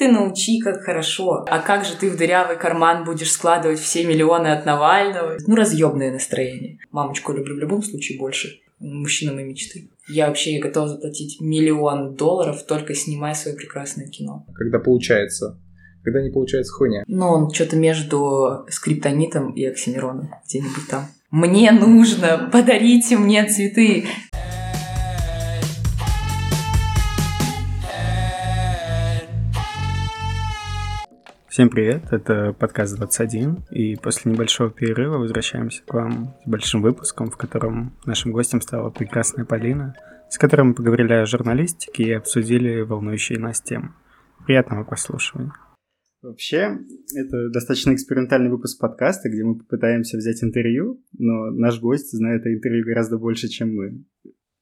ты научи, как хорошо. А как же ты в дырявый карман будешь складывать все миллионы от Навального? Ну, разъемное настроение. Мамочку люблю в любом случае больше. Мужчина моей мечты. Я вообще готова заплатить миллион долларов, только снимая свое прекрасное кино. Когда получается. Когда не получается хуйня. Ну, он что-то между скриптонитом и оксимироном. Где-нибудь там. Мне нужно, подарите мне цветы. Всем привет, это подкаст 21, и после небольшого перерыва возвращаемся к вам с большим выпуском, в котором нашим гостем стала прекрасная Полина, с которой мы поговорили о журналистике и обсудили волнующие нас темы. Приятного прослушивания. Вообще, это достаточно экспериментальный выпуск подкаста, где мы попытаемся взять интервью, но наш гость знает о интервью гораздо больше, чем мы.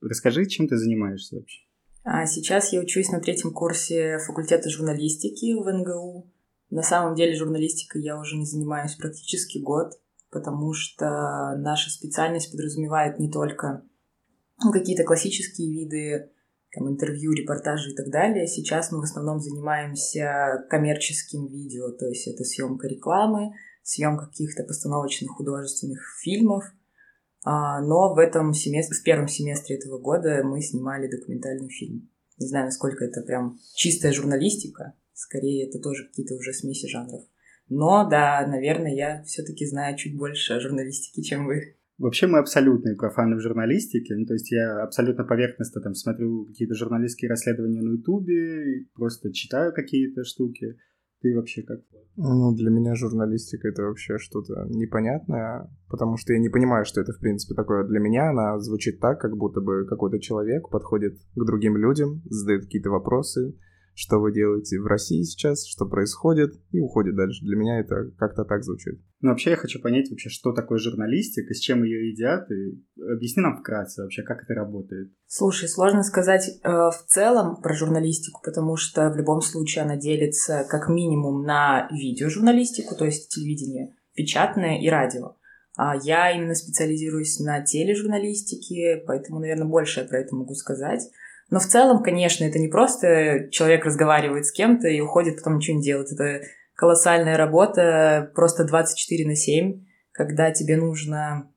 Расскажи, чем ты занимаешься вообще? А сейчас я учусь на третьем курсе факультета журналистики в НГУ. На самом деле журналистикой я уже не занимаюсь практически год, потому что наша специальность подразумевает не только ну, какие-то классические виды там, интервью, репортажи и так далее. Сейчас мы в основном занимаемся коммерческим видео, то есть это съемка рекламы, съемка каких-то постановочных художественных фильмов. А, но в этом семестре, в первом семестре этого года мы снимали документальный фильм. Не знаю, насколько это прям чистая журналистика, Скорее, это тоже какие-то уже смеси жанров. Но, да, наверное, я все-таки знаю чуть больше о журналистике, чем вы. Вообще мы абсолютные профаны в журналистике. Ну, то есть я абсолютно поверхностно там смотрю какие-то журналистские расследования на Ютубе, просто читаю какие-то штуки. Ты вообще как? Ну, для меня журналистика это вообще что-то непонятное, потому что я не понимаю, что это в принципе такое. Для меня она звучит так, как будто бы какой-то человек подходит к другим людям, задает какие-то вопросы, что вы делаете в России сейчас, что происходит, и уходит дальше. Для меня это как-то так звучит. Ну, вообще я хочу понять вообще, что такое журналистика, с чем ее едят, и объясни нам вкратце вообще, как это работает. Слушай, сложно сказать э, в целом про журналистику, потому что в любом случае она делится как минимум на видеожурналистику, то есть телевидение, печатное и радио. А я именно специализируюсь на тележурналистике, поэтому, наверное, больше я про это могу сказать. Но в целом, конечно, это не просто человек разговаривает с кем-то и уходит, потом ничего не делает. Это колоссальная работа, просто 24 на 7, когда тебе нужно,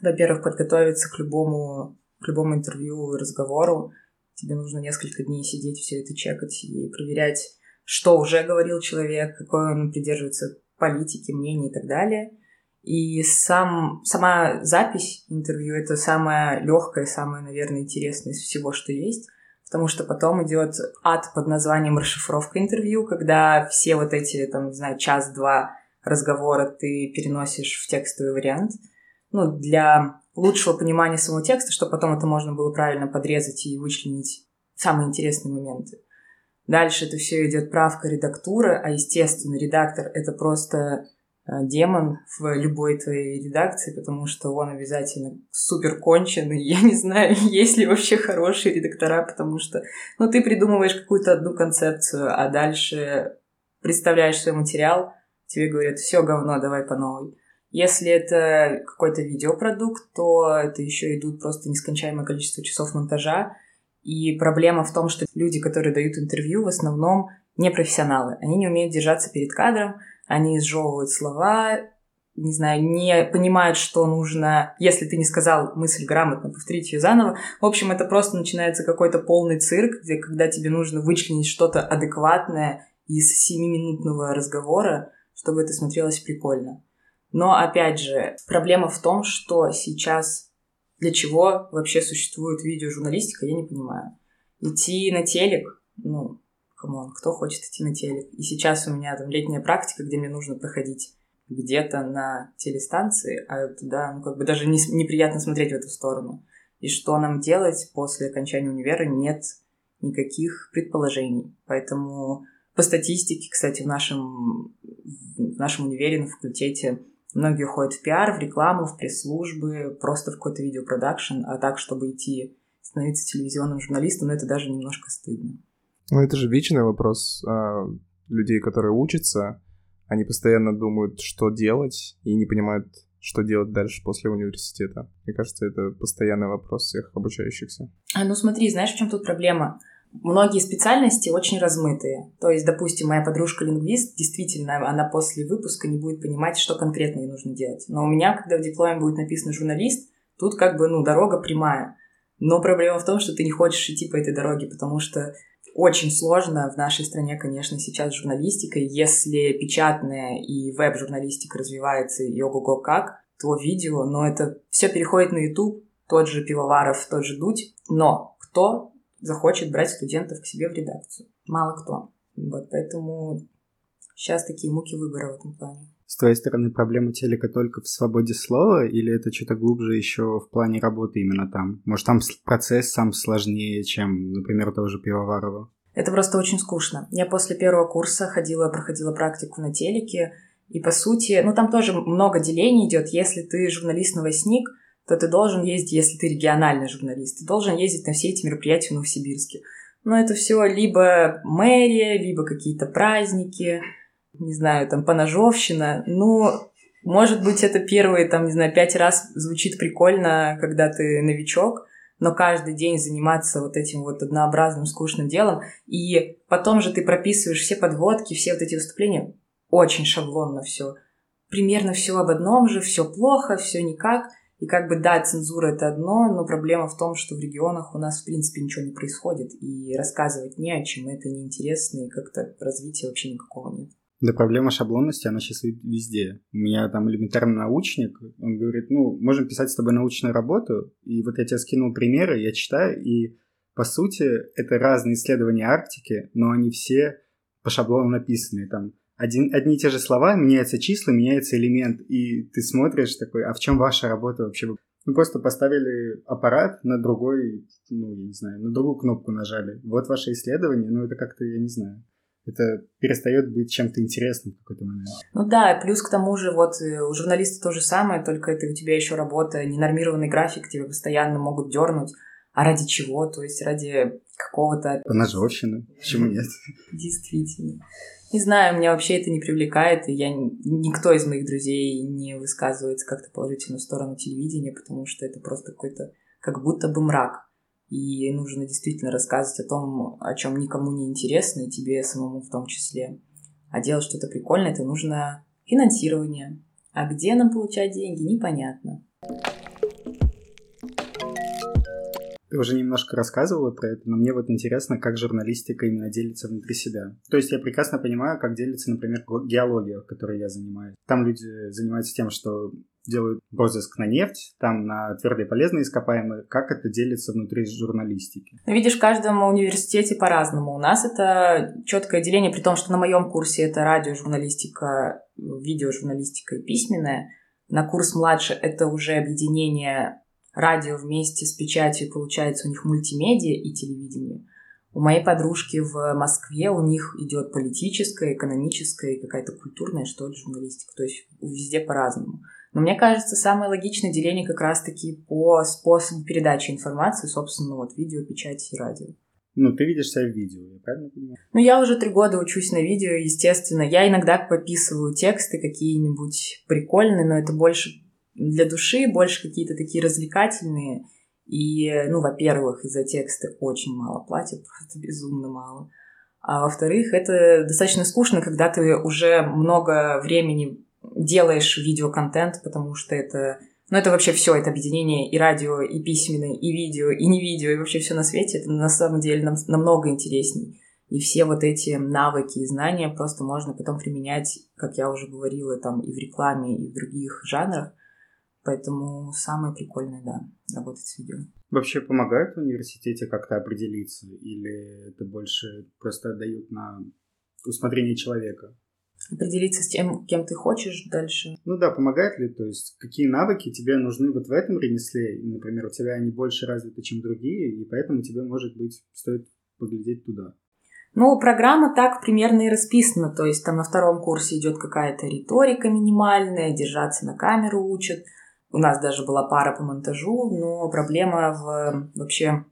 во-первых, подготовиться к любому, к любому интервью разговору. Тебе нужно несколько дней сидеть, все это чекать и проверять, что уже говорил человек, какой он придерживается политики, мнений и так далее – и сам, сама запись интервью — это самое легкое, самое, наверное, интересное из всего, что есть. Потому что потом идет ад под названием расшифровка интервью, когда все вот эти, там, не знаю, час-два разговора ты переносишь в текстовый вариант. Ну, для лучшего понимания самого текста, чтобы потом это можно было правильно подрезать и вычленить самые интересные моменты. Дальше это все идет правка редактуры, а, естественно, редактор — это просто демон в любой твоей редакции, потому что он обязательно супер конченый. Я не знаю, есть ли вообще хорошие редактора, потому что, ну, ты придумываешь какую-то одну концепцию, а дальше представляешь свой материал, тебе говорят, все говно, давай по новой. Если это какой-то видеопродукт, то это еще идут просто нескончаемое количество часов монтажа. И проблема в том, что люди, которые дают интервью, в основном не профессионалы. Они не умеют держаться перед кадром, они изжевывают слова, не знаю, не понимают, что нужно, если ты не сказал мысль грамотно, повторить ее заново. В общем, это просто начинается какой-то полный цирк, где когда тебе нужно вычленить что-то адекватное из семиминутного разговора, чтобы это смотрелось прикольно. Но, опять же, проблема в том, что сейчас для чего вообще существует видеожурналистика, я не понимаю. Идти на телек, ну, come on, кто хочет идти на телек? И сейчас у меня там летняя практика, где мне нужно проходить где-то на телестанции, а туда, ну, как бы даже не, неприятно смотреть в эту сторону. И что нам делать после окончания универа, нет никаких предположений. Поэтому по статистике, кстати, в нашем, в нашем универе на факультете многие уходят в пиар, в рекламу, в пресс-службы, просто в какой-то видеопродакшн, а так, чтобы идти становиться телевизионным журналистом, ну, это даже немножко стыдно. Ну, это же вечный вопрос а, людей, которые учатся. Они постоянно думают, что делать, и не понимают, что делать дальше после университета. Мне кажется, это постоянный вопрос всех обучающихся. А, ну смотри, знаешь, в чем тут проблема? многие специальности очень размытые. То есть, допустим, моя подружка-лингвист, действительно, она после выпуска не будет понимать, что конкретно ей нужно делать. Но у меня, когда в дипломе будет написано «журналист», тут как бы, ну, дорога прямая. Но проблема в том, что ты не хочешь идти по этой дороге, потому что очень сложно в нашей стране, конечно, сейчас с журналистикой. Если печатная и веб-журналистика развивается и ого-го как, то видео, но это все переходит на YouTube, тот же Пивоваров, тот же Дудь, но кто захочет брать студентов к себе в редакцию? Мало кто. Вот поэтому сейчас такие муки выбора в этом плане. С твоей стороны, проблема телека только в свободе слова, или это что-то глубже еще в плане работы именно там? Может, там процесс сам сложнее, чем, например, того же Пивоварова? Это просто очень скучно. Я после первого курса ходила, проходила практику на телеке, и по сути, ну там тоже много делений идет. Если ты журналист-новостник, то ты должен ездить, если ты региональный журналист, ты должен ездить на все эти мероприятия в Новосибирске. Но это все либо мэрия, либо какие-то праздники, не знаю, там, поножовщина. Ну, может быть, это первые, там, не знаю, пять раз звучит прикольно, когда ты новичок, но каждый день заниматься вот этим вот однообразным, скучным делом, и потом же ты прописываешь все подводки, все вот эти выступления, очень шаблонно все. Примерно все об одном же, все плохо, все никак. И как бы, да, цензура это одно, но проблема в том, что в регионах у нас, в принципе, ничего не происходит, и рассказывать не о чем, это неинтересно, и как-то развития вообще никакого нет. Да проблема шаблонности, она сейчас везде. У меня там элементарный научник, он говорит, ну, можем писать с тобой научную работу, и вот я тебе скинул примеры, я читаю, и по сути это разные исследования Арктики, но они все по шаблону написаны. Там один, одни и те же слова, меняются числа, меняется элемент, и ты смотришь такой, а в чем ваша работа вообще? Ну, просто поставили аппарат на другой, ну, я не знаю, на другую кнопку нажали. Вот ваше исследование, ну, это как-то, я не знаю, это перестает быть чем-то интересным в какой-то момент. Ну да, плюс к тому же вот э, у журналиста то же самое, только это у тебя еще работа, ненормированный график, тебя постоянно могут дернуть. А ради чего? То есть ради какого-то... Поножовщины. Почему нет? Действительно. Не знаю, меня вообще это не привлекает, и я никто из моих друзей не высказывается как-то положительно в сторону телевидения, потому что это просто какой-то как будто бы мрак. И нужно действительно рассказывать о том, о чем никому не интересно, и тебе самому в том числе. А делать что-то прикольное, это нужно финансирование. А где нам получать деньги, непонятно. Ты уже немножко рассказывала про это, но мне вот интересно, как журналистика именно делится внутри себя. То есть я прекрасно понимаю, как делится, например, геология, которой я занимаюсь. Там люди занимаются тем, что делают розыск на нефть, там на твердые полезные ископаемые, как это делится внутри журналистики? Видишь, в каждом университете по-разному. У нас это четкое деление, при том, что на моем курсе это радиожурналистика, видеожурналистика и письменная. На курс младше это уже объединение радио вместе с печатью, получается у них мультимедиа и телевидение. У моей подружки в Москве у них идет политическая, экономическая и какая-то культурная, что ли, журналистика. То есть везде по-разному. Но мне кажется, самое логичное деление как раз-таки по способу передачи информации, собственно, вот видео, печать и радио. Ну, ты видишь себя в видео, я правильно понимаю? Ну, я уже три года учусь на видео, естественно. Я иногда пописываю тексты какие-нибудь прикольные, но это больше для души, больше какие-то такие развлекательные. И, ну, во-первых, из-за текста очень мало платят, просто безумно мало. А во-вторых, это достаточно скучно, когда ты уже много времени делаешь видеоконтент, потому что это... Ну, это вообще все, это объединение и радио, и письменное, и видео, и не видео, и вообще все на свете. Это на самом деле нам, намного интересней. И все вот эти навыки и знания просто можно потом применять, как я уже говорила, там и в рекламе, и в других жанрах. Поэтому самое прикольное, да, работать с видео. Вообще помогает в университете как-то определиться? Или это больше просто отдают на усмотрение человека? Определиться с тем, кем ты хочешь дальше. Ну да, помогает ли? То есть какие навыки тебе нужны вот в этом ремесле? Например, у тебя они больше развиты, чем другие, и поэтому тебе, может быть, стоит поглядеть туда. Ну, программа так примерно и расписана. То есть там на втором курсе идет какая-то риторика минимальная, держаться на камеру учат – у нас даже была пара по монтажу, но проблема в вообще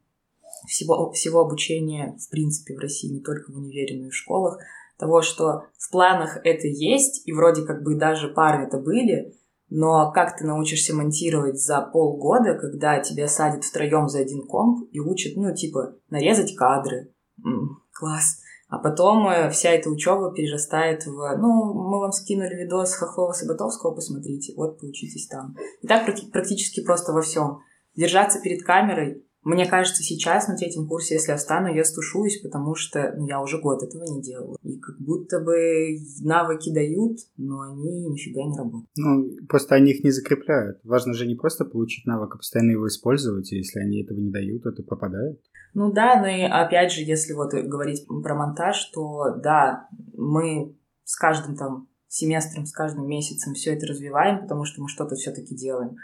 всего, всего обучения, в принципе, в России, не только в универе, но и в школах, того, что в планах это есть, и вроде как бы даже пары это были, но как ты научишься монтировать за полгода, когда тебя садят втроем за один комп и учат, ну, типа, нарезать кадры, М, класс. А потом э, вся эта учеба перерастает в, ну, мы вам скинули видос Хохлова-Саботовского, посмотрите, вот поучитесь там. И так практически просто во всем. Держаться перед камерой, мне кажется, сейчас на третьем курсе, если я встану, я стушуюсь, потому что ну, я уже год этого не делала. И как будто бы навыки дают, но они нифига не работают. Ну, просто они их не закрепляют. Важно же не просто получить навык, а постоянно его использовать, и если они этого не дают, то это пропадает. Ну да, но и опять же, если вот говорить про монтаж, то да, мы с каждым там семестром, с каждым месяцем все это развиваем, потому что мы что-то все-таки делаем.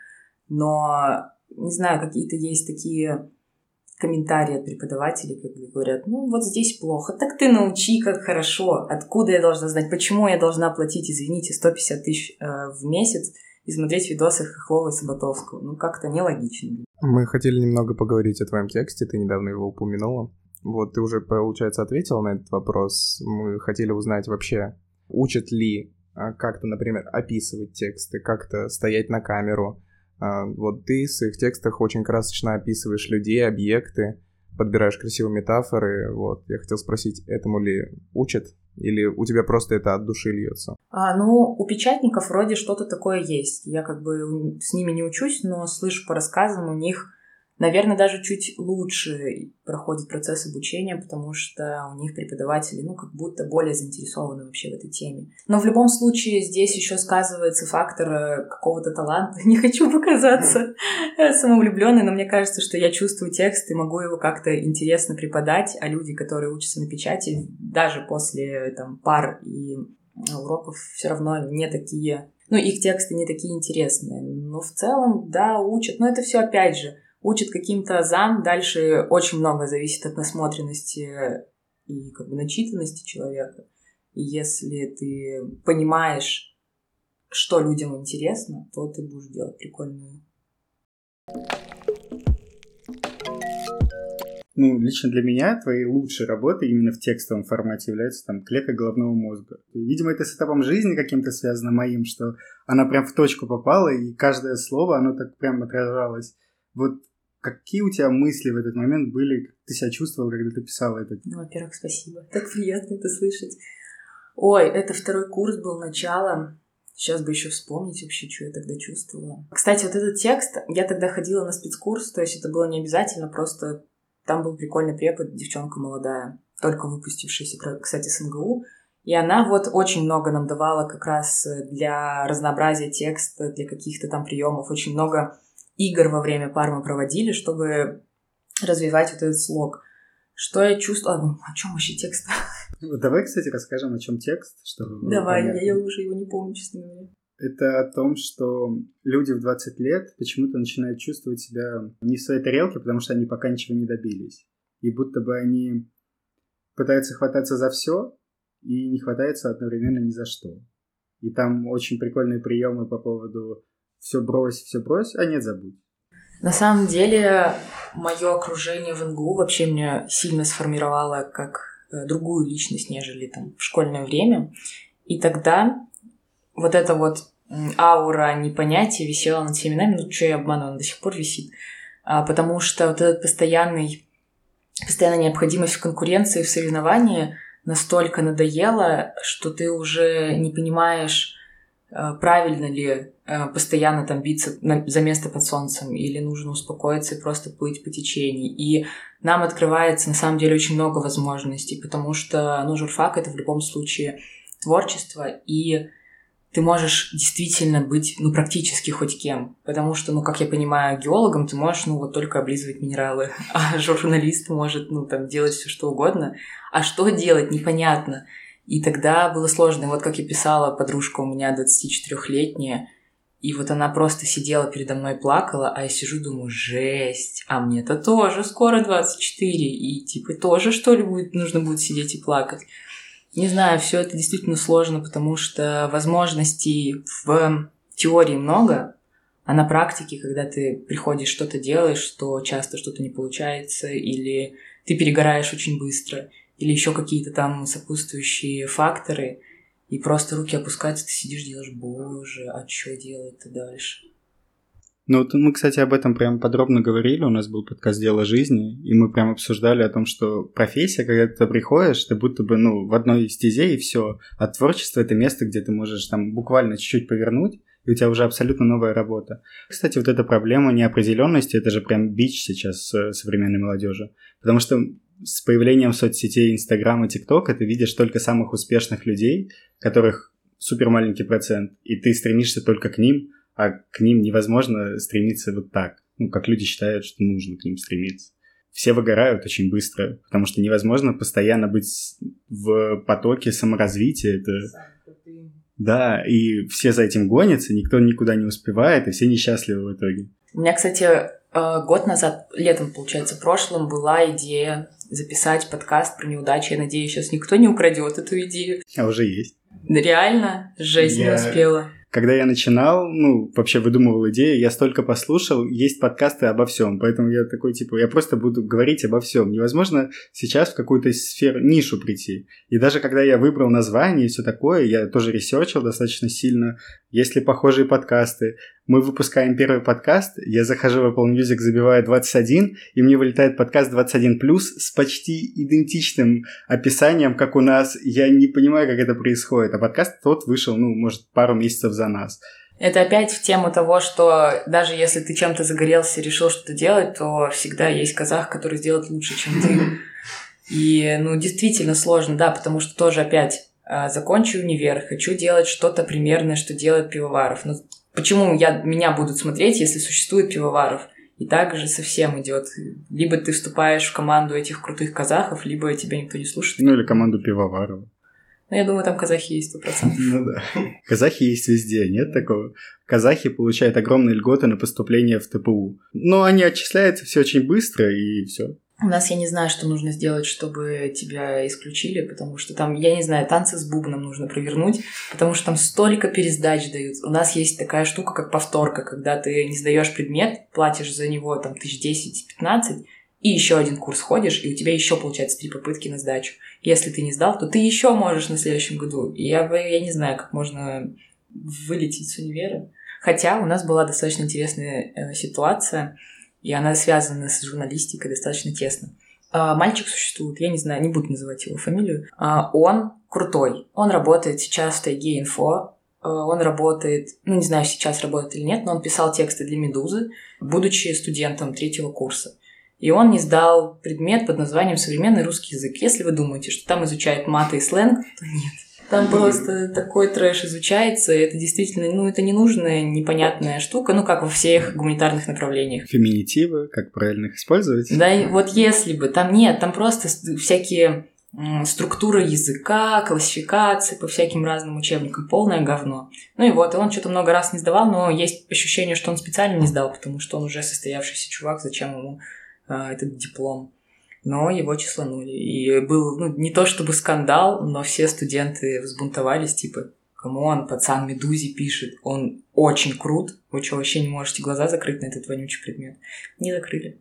Но не знаю, какие-то есть такие комментарии от преподавателей, как говорят, ну вот здесь плохо, так ты научи, как хорошо, откуда я должна знать, почему я должна платить, извините, 150 тысяч э, в месяц и смотреть видосы Хохлова и Саботовского. Ну, как-то нелогично. Мы хотели немного поговорить о твоем тексте, ты недавно его упомянула. Вот ты уже, получается, ответила на этот вопрос. Мы хотели узнать вообще, учат ли а, как-то, например, описывать тексты, как-то стоять на камеру, вот ты в своих текстах очень красочно описываешь людей, объекты, подбираешь красивые метафоры. Вот, я хотел спросить, этому ли учат? Или у тебя просто это от души льется? А, ну, у печатников вроде что-то такое есть. Я как бы с ними не учусь, но слышу по рассказам, у них наверное, даже чуть лучше проходит процесс обучения, потому что у них преподаватели, ну, как будто более заинтересованы вообще в этой теме. Но в любом случае здесь еще сказывается фактор э, какого-то таланта. Не хочу показаться самовлюбленной, но мне кажется, что я чувствую текст и могу его как-то интересно преподать, а люди, которые учатся на печати, даже после там пар и уроков все равно не такие ну, их тексты не такие интересные. Но в целом, да, учат. Но это все опять же учат каким-то азам, дальше очень много зависит от насмотренности и как бы начитанности человека. И если ты понимаешь, что людям интересно, то ты будешь делать прикольную. Ну, лично для меня твои лучшие работы именно в текстовом формате являются там клетка головного мозга. Видимо, это с этапом жизни каким-то связано моим, что она прям в точку попала, и каждое слово, оно так прям отражалось. Вот Какие у тебя мысли в этот момент были, ты себя чувствовал, когда ты писала это? Ну, во-первых, спасибо. Так приятно это слышать. Ой, это второй курс был, начало. Сейчас бы еще вспомнить вообще, что я тогда чувствовала. Кстати, вот этот текст, я тогда ходила на спецкурс, то есть это было не обязательно, просто там был прикольный препод, девчонка молодая, только выпустившаяся, кстати, с МГУ. И она вот очень много нам давала как раз для разнообразия текста, для каких-то там приемов, очень много игр во время пар мы проводили, чтобы развивать вот этот слог. Что я чувствовала? О чем вообще текст? Давай, кстати, расскажем, о чем текст. Чтобы Давай, я, я уже его не помню, честно говоря. Это о том, что люди в 20 лет почему-то начинают чувствовать себя не в своей тарелке, потому что они пока ничего не добились. И будто бы они пытаются хвататься за все и не хватаются одновременно ни за что. И там очень прикольные приемы по поводу все брось, все брось, а нет, забудь. На самом деле, мое окружение в НГУ вообще меня сильно сформировало как э, другую личность, нежели там в школьное время. И тогда вот эта вот аура непонятия висела над всеми нами, ну что я обманываю, она до сих пор висит, а, потому что вот этот постоянный, постоянная необходимость в конкуренции, в соревновании настолько надоела, что ты уже не понимаешь, правильно ли э, постоянно там биться за место под солнцем, или нужно успокоиться и просто плыть по течению. И нам открывается на самом деле очень много возможностей, потому что, ну, журфак — это в любом случае творчество, и ты можешь действительно быть, ну, практически хоть кем. Потому что, ну, как я понимаю, геологом ты можешь, ну, вот только облизывать минералы, а журналист может, ну, там, делать все что угодно. А что делать, непонятно. И тогда было сложно. И вот как я писала, подружка у меня 24-летняя, и вот она просто сидела передо мной плакала, а я сижу, думаю, жесть, а мне-то тоже скоро 24, и типа тоже что ли будет, нужно будет сидеть и плакать. Не знаю, все это действительно сложно, потому что возможностей в теории много, а на практике, когда ты приходишь что-то делаешь, то часто что-то не получается, или ты перегораешь очень быстро или еще какие-то там сопутствующие факторы, и просто руки опускаются, ты сидишь, делаешь, боже, а что делать-то дальше? Ну, вот мы, кстати, об этом прям подробно говорили. У нас был подкаст «Дело жизни», и мы прям обсуждали о том, что профессия, когда ты приходишь, ты будто бы, ну, в одной стезе, и все. А творчество — это место, где ты можешь там буквально чуть-чуть повернуть, и у тебя уже абсолютно новая работа. Кстати, вот эта проблема неопределенности, это же прям бич сейчас э, современной молодежи. Потому что с появлением соцсетей Инстаграм и ТикТок ты видишь только самых успешных людей, которых супер маленький процент, и ты стремишься только к ним, а к ним невозможно стремиться вот так, ну, как люди считают, что нужно к ним стремиться. Все выгорают очень быстро, потому что невозможно постоянно быть в потоке саморазвития. Это... Да, и все за этим гонятся, никто никуда не успевает, и все несчастливы в итоге. У меня, кстати, э, год назад, летом, получается, в прошлом, была идея записать подкаст про неудачи. Я надеюсь, сейчас никто не украдет эту идею. А уже есть. Реально, жизнь Я... не успела. Когда я начинал, ну, вообще выдумывал идею, я столько послушал, есть подкасты обо всем, поэтому я такой, типа, я просто буду говорить обо всем. Невозможно сейчас в какую-то сферу, нишу прийти. И даже когда я выбрал название и все такое, я тоже research ил достаточно сильно, есть ли похожие подкасты, мы выпускаем первый подкаст, я захожу в Apple Music, забиваю 21, и мне вылетает подкаст 21+, с почти идентичным описанием, как у нас. Я не понимаю, как это происходит. А подкаст тот вышел, ну, может, пару месяцев за нас. Это опять в тему того, что даже если ты чем-то загорелся и решил что-то делать, то всегда есть казах, который сделает лучше, чем ты. И, ну, действительно сложно, да, потому что тоже опять а, закончу универ, хочу делать что-то примерное, что делает пивоваров. Но Почему я, меня будут смотреть, если существует пивоваров? И также совсем идет. Либо ты вступаешь в команду этих крутых казахов, либо тебя никто не слушает. Ну или команду пивоваров. Ну, я думаю, там казахи есть сто процентов. Ну да. Казахи есть везде, нет такого? Казахи получают огромные льготы на поступление в ТПУ. Но они отчисляются все очень быстро, и все. У нас я не знаю, что нужно сделать, чтобы тебя исключили, потому что там, я не знаю, танцы с бубном нужно провернуть, потому что там столько пересдач дают. У нас есть такая штука, как повторка, когда ты не сдаешь предмет, платишь за него там тысяч десять-пятнадцать, и еще один курс ходишь, и у тебя еще получается три попытки на сдачу. Если ты не сдал, то ты еще можешь на следующем году. Я, я не знаю, как можно вылететь с универа. Хотя у нас была достаточно интересная э, ситуация и она связана с журналистикой достаточно тесно. А, мальчик существует, я не знаю, не буду называть его фамилию. А, он крутой. Он работает сейчас в Тайге Инфо. А, он работает, ну не знаю, сейчас работает или нет, но он писал тексты для Медузы, будучи студентом третьего курса. И он не сдал предмет под названием «Современный русский язык». Если вы думаете, что там изучают маты и сленг, то нет. Там просто такой трэш изучается, и это действительно, ну, это ненужная, непонятная штука, ну, как во всех гуманитарных направлениях. Феминитивы, как правильно их использовать. Да, вот если бы, там нет, там просто всякие структура языка, классификации по всяким разным учебникам, полное говно. Ну и вот, и он что-то много раз не сдавал, но есть ощущение, что он специально не сдал, потому что он уже состоявшийся чувак, зачем ему а, этот диплом но его числанули. И был, ну, не то чтобы скандал, но все студенты взбунтовались, типа, кому он, пацан Медузи пишет, он очень крут, вы что, вообще не можете глаза закрыть на этот вонючий предмет? Не закрыли.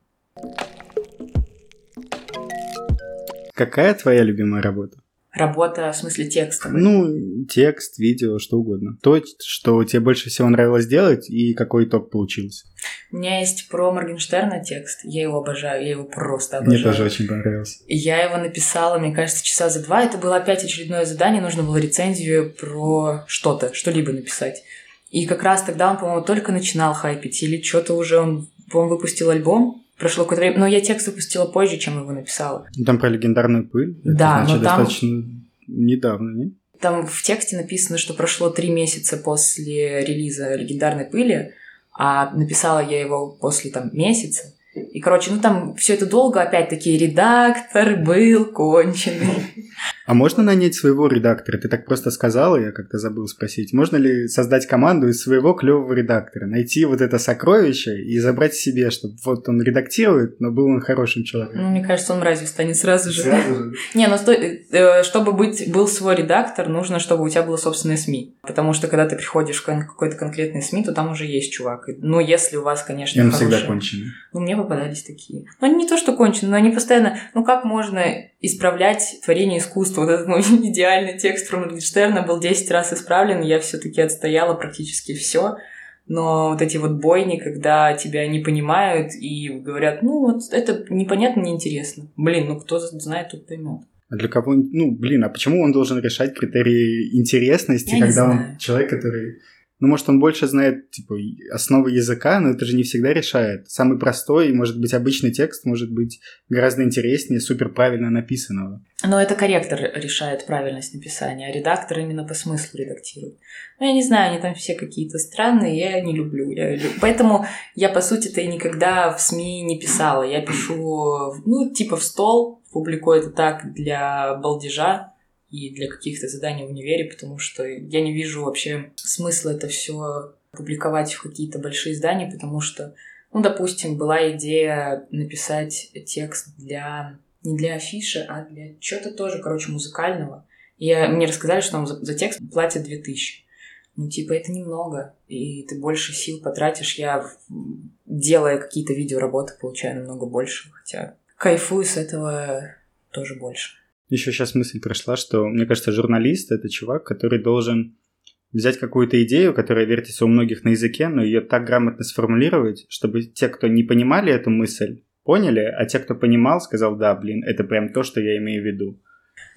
Какая твоя любимая работа? Работа в смысле текста? Ну, текст, видео, что угодно. То, что тебе больше всего нравилось делать и какой итог получился. У меня есть про Моргенштерна текст. Я его обожаю, я его просто обожаю. Мне тоже очень понравился. Я его написала, мне кажется, часа за два. Это было опять очередное задание. Нужно было рецензию про что-то, что-либо написать. И как раз тогда он, по-моему, только начинал хайпить. Или что-то уже он, по-моему, выпустил альбом прошло какое-то время, но я текст выпустила позже, чем его написала. Там про легендарную пыль? Да, Это, значит, но там... достаточно недавно, не? Там в тексте написано, что прошло три месяца после релиза «Легендарной пыли», а написала я его после там месяца. И, короче, ну там все это долго, опять-таки, редактор был конченый. А можно нанять своего редактора? Ты так просто сказала, я как-то забыл спросить. Можно ли создать команду из своего клевого редактора? Найти вот это сокровище и забрать себе, чтобы вот он редактирует, но был он хорошим человеком. Ну, мне кажется, он мразью станет сразу же. Сразу же? Не, ну э, чтобы быть, был свой редактор, нужно, чтобы у тебя было собственное СМИ. Потому что когда ты приходишь в какой-то конкретный СМИ, то там уже есть чувак. Ну, если у вас, конечно, он всегда конченый. Ну, мне попадались такие. Ну, они не то, что конченые, но они постоянно... Ну, как можно исправлять творение искусства? Вот этот мой идеальный текст про Моргенштерна был 10 раз исправлен, я все таки отстояла практически все. Но вот эти вот бойни, когда тебя не понимают и говорят, ну вот это непонятно, неинтересно. Блин, ну кто знает, тот поймет. А для кого, ну, блин, а почему он должен решать критерии интересности, Я когда он человек, который... Ну, может, он больше знает, типа, основы языка, но это же не всегда решает. Самый простой, может быть, обычный текст может быть гораздо интереснее супер правильно написанного. Но это корректор решает правильность написания, а редактор именно по смыслу редактирует. Ну, я не знаю, они там все какие-то странные, я не люблю. Я лю- Поэтому я, по сути-то, никогда в СМИ не писала. Я пишу, ну, типа в стол, публикую это так для балдежа и для каких-то заданий в универе, потому что я не вижу вообще смысла это все публиковать в какие-то большие издания, потому что, ну, допустим, была идея написать текст для не для афиши, а для чего-то тоже, короче, музыкального. И мне рассказали, что нам за, за текст платят 2000. Ну, типа, это немного, и ты больше сил потратишь. Я, делая какие-то видеоработы, получаю намного больше, хотя кайфую с этого тоже больше. Еще сейчас мысль пришла, что, мне кажется, журналист — это чувак, который должен взять какую-то идею, которая вертится у многих на языке, но ее так грамотно сформулировать, чтобы те, кто не понимали эту мысль, поняли, а те, кто понимал, сказал, да, блин, это прям то, что я имею в виду.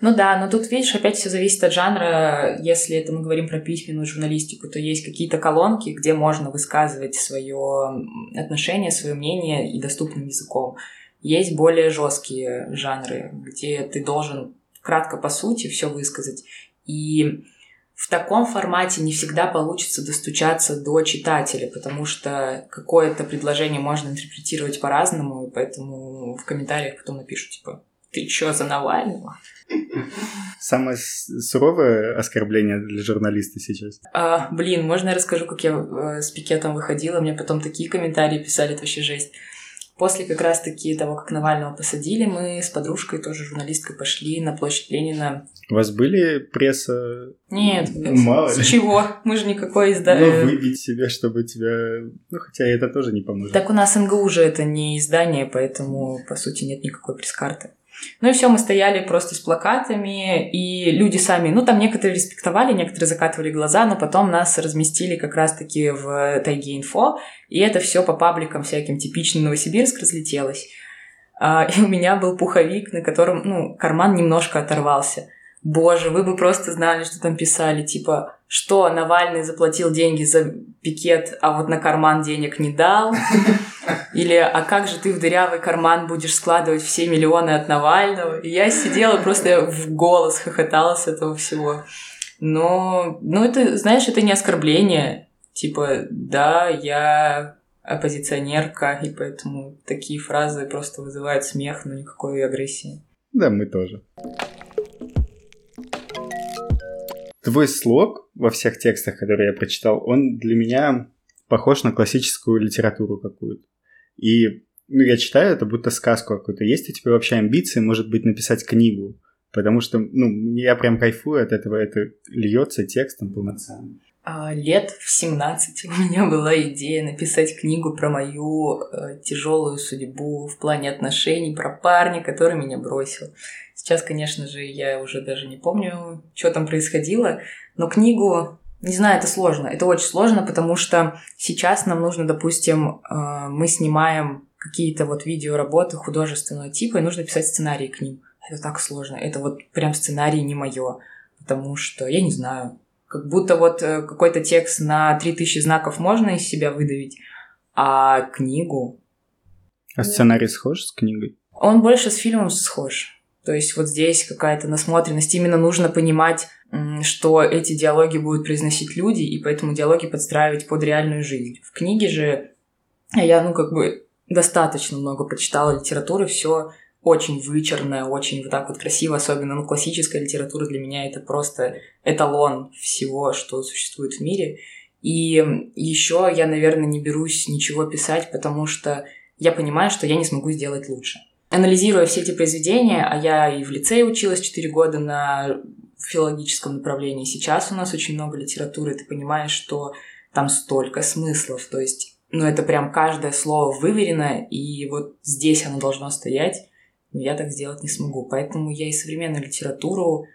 Ну да, но тут, видишь, опять все зависит от жанра. Если это мы говорим про письменную журналистику, то есть какие-то колонки, где можно высказывать свое отношение, свое мнение и доступным языком. Есть более жесткие жанры, где ты должен кратко по сути все высказать. И в таком формате не всегда получится достучаться до читателя, потому что какое-то предложение можно интерпретировать по-разному, и поэтому в комментариях потом напишут, типа, ты чё, за Навального? Самое суровое оскорбление для журналиста сейчас. А, блин, можно я расскажу, как я э, с пикетом выходила? Мне потом такие комментарии писали, это вообще жесть. После как раз-таки того, как Навального посадили, мы с подружкой, тоже журналисткой, пошли на площадь Ленина. У вас были пресса? Нет, Ну, мало с ли. чего? Мы же никакой изда... Ну, выбить себя, чтобы тебя... Ну, хотя это тоже не поможет. Так у нас НГУ же это не издание, поэтому, по сути, нет никакой пресс-карты. Ну и все, мы стояли просто с плакатами, и люди сами, ну там некоторые респектовали, некоторые закатывали глаза, но потом нас разместили как раз-таки в Тайге Инфо, и это все по пабликам всяким типичным Новосибирск разлетелось. А, и у меня был пуховик, на котором, ну, карман немножко оторвался. Боже, вы бы просто знали, что там писали, типа, что Навальный заплатил деньги за пикет, а вот на карман денег не дал. Или «А как же ты в дырявый карман будешь складывать все миллионы от Навального?» И я сидела просто в голос хохотала с этого всего. Но, ну, это, знаешь, это не оскорбление. Типа, да, я оппозиционерка, и поэтому такие фразы просто вызывают смех, но никакой агрессии. Да, мы тоже. Твой слог во всех текстах, которые я прочитал, он для меня похож на классическую литературу какую-то. И ну, я читаю это будто сказку какую-то. Есть у тебя вообще амбиции, может быть, написать книгу? Потому что, ну, я прям кайфую от этого, это льется текстом полноценно. А, Лет в 17 у меня была идея написать книгу про мою э, тяжелую судьбу в плане отношений, про парня, который меня бросил. Сейчас, конечно же, я уже даже не помню, что там происходило, но книгу, не знаю, это сложно. Это очень сложно, потому что сейчас нам нужно, допустим, э, мы снимаем какие-то вот видеоработы художественного типа, и нужно писать сценарий к ним. Это так сложно. Это вот прям сценарий не мое, потому что, я не знаю, как будто вот э, какой-то текст на 3000 знаков можно из себя выдавить, а книгу... А сценарий схож с книгой? Он больше с фильмом схож. То есть вот здесь какая-то насмотренность. Именно нужно понимать, что эти диалоги будут произносить люди, и поэтому диалоги подстраивать под реальную жизнь. В книге же я, ну, как бы достаточно много прочитала литературы, все очень вычурно, очень вот так вот красиво, особенно, ну, классическая литература для меня это просто эталон всего, что существует в мире. И еще я, наверное, не берусь ничего писать, потому что я понимаю, что я не смогу сделать лучше. Анализируя все эти произведения, а я и в лицее училась 4 года на филологическом направлении, сейчас у нас очень много литературы, ты понимаешь, что там столько смыслов, то есть, ну, это прям каждое слово выверено, и вот здесь оно должно стоять, но я так сделать не смогу. Поэтому я и современную литературу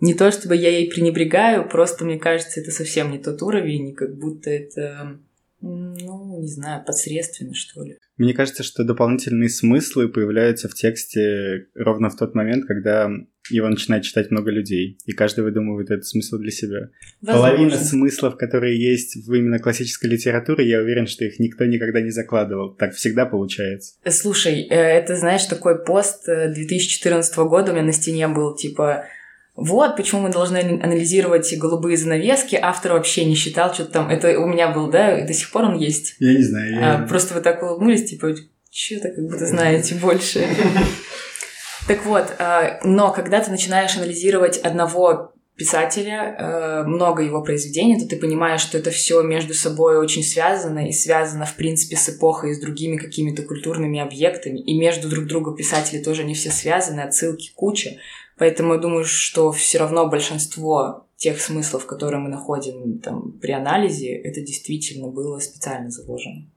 не то чтобы я ей пренебрегаю, просто мне кажется, это совсем не тот уровень, и как будто это Ну, не знаю, посредственно, что ли. Мне кажется, что дополнительные смыслы появляются в тексте ровно в тот момент, когда его начинает читать много людей, и каждый выдумывает этот смысл для себя. Возможно. Половина смыслов, которые есть в именно классической литературе, я уверен, что их никто никогда не закладывал. Так всегда получается. Слушай, э, это, знаешь, такой пост 2014 э, года у меня на стене был, типа, вот почему мы должны анализировать голубые занавески. Автор вообще не считал, что там... Это у меня был, да, и до сих пор он есть. Я не знаю. Я... А, просто вы так улыбнулись, типа, что-то как будто знаете больше. Так вот, а, но когда ты начинаешь анализировать одного писателя, э, много его произведений, то ты понимаешь, что это все между собой очень связано и связано, в принципе, с эпохой и с другими какими-то культурными объектами. И между друг другом писатели тоже не все связаны, отсылки куча. Поэтому я думаю, что все равно большинство тех смыслов, которые мы находим там, при анализе, это действительно было специально заложено.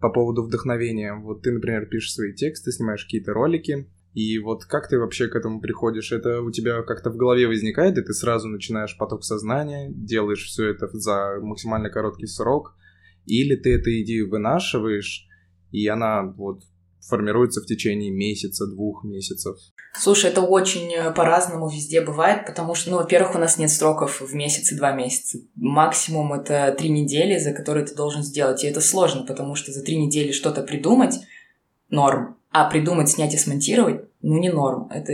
По поводу вдохновения. Вот ты, например, пишешь свои тексты, снимаешь какие-то ролики, и вот как ты вообще к этому приходишь? Это у тебя как-то в голове возникает, и ты сразу начинаешь поток сознания, делаешь все это за максимально короткий срок, или ты эту идею вынашиваешь, и она вот формируется в течение месяца, двух месяцев? Слушай, это очень э, по-разному везде бывает, потому что, ну, во-первых, у нас нет сроков в месяц и два месяца. Максимум это три недели, за которые ты должен сделать. И это сложно, потому что за три недели что-то придумать – норм. А придумать, снять и смонтировать – ну, не норм. Это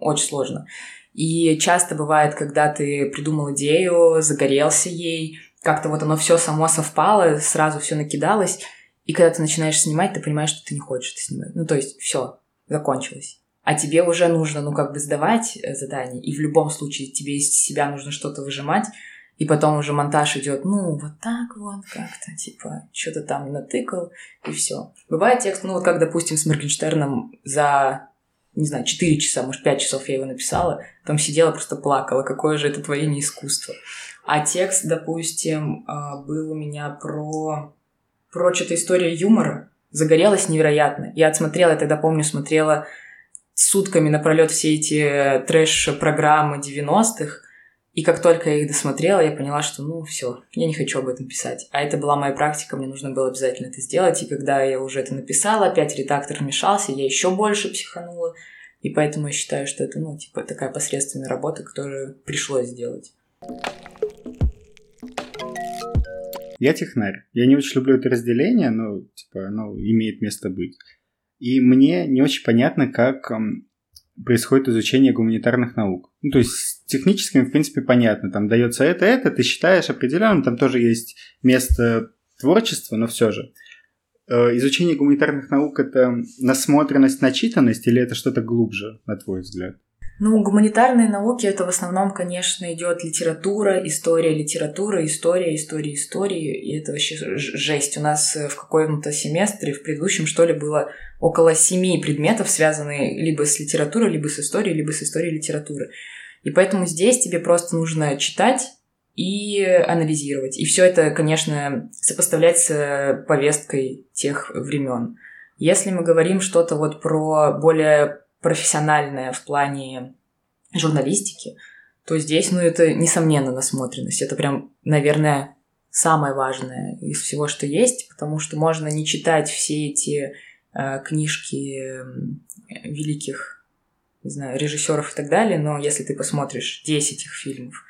очень сложно. И часто бывает, когда ты придумал идею, загорелся ей, как-то вот оно все само совпало, сразу все накидалось – и когда ты начинаешь снимать, ты понимаешь, что ты не хочешь это снимать. Ну, то есть, все, закончилось. А тебе уже нужно, ну, как бы сдавать э, задание, и в любом случае тебе из себя нужно что-то выжимать, и потом уже монтаж идет, ну, вот так вот как-то, типа, что-то там натыкал, и все. Бывает текст, ну, вот как, допустим, с Моргенштерном за, не знаю, 4 часа, может, 5 часов я его написала, там сидела, просто плакала, какое же это творение искусства. А текст, допустим, а, был у меня про про что-то история юмора. Загорелась невероятно. Я отсмотрела, я тогда помню, смотрела сутками напролет все эти трэш-программы 90-х. И как только я их досмотрела, я поняла, что ну все, я не хочу об этом писать. А это была моя практика, мне нужно было обязательно это сделать. И когда я уже это написала, опять редактор вмешался, я еще больше психанула. И поэтому я считаю, что это, ну, типа, такая посредственная работа, которую пришлось сделать. Я технарь. Я не очень люблю это разделение, но типа оно имеет место быть. И мне не очень понятно, как происходит изучение гуманитарных наук. Ну, то есть с техническими, в принципе, понятно. Там дается это, это, ты считаешь определенно, там тоже есть место творчества, но все же. Э, изучение гуманитарных наук – это насмотренность, начитанность или это что-то глубже, на твой взгляд? Ну, гуманитарные науки это в основном, конечно, идет литература, история, литература, история, история, истории. И это вообще жесть. У нас э, в каком-то семестре, в предыдущем, что ли, было около семи предметов, связанных либо с литературой, либо с историей, либо с историей литературы. И поэтому здесь тебе просто нужно читать и анализировать. И все это, конечно, сопоставлять с повесткой тех времен. Если мы говорим что-то вот про более профессиональная в плане журналистики, то здесь, ну, это несомненно насмотренность. Это прям, наверное, самое важное из всего, что есть, потому что можно не читать все эти э, книжки великих, не знаю, режиссеров и так далее, но если ты посмотришь 10 их фильмов,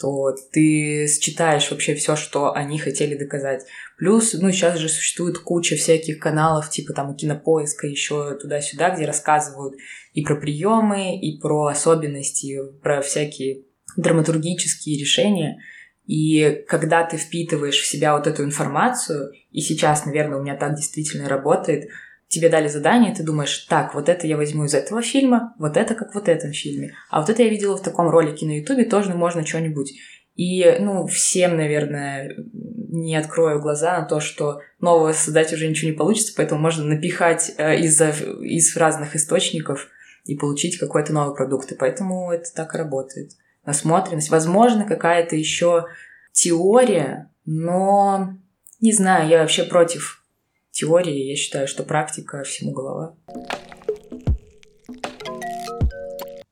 то ты считаешь вообще все, что они хотели доказать. Плюс, ну, сейчас же существует куча всяких каналов, типа там кинопоиска, еще туда-сюда, где рассказывают и про приемы, и про особенности, про всякие драматургические решения. И когда ты впитываешь в себя вот эту информацию, и сейчас, наверное, у меня так действительно работает, тебе дали задание, ты думаешь, так, вот это я возьму из этого фильма, вот это как вот в этом фильме, а вот это я видела в таком ролике на Ютубе, тоже можно что-нибудь. И, ну, всем, наверное, не открою глаза на то, что нового создать уже ничего не получится, поэтому можно напихать э, из, из разных источников и получить какой-то новый продукт. И поэтому это так работает. Насмотренность. Возможно, какая-то еще теория, но не знаю, я вообще против теории. Я считаю, что практика всему голова.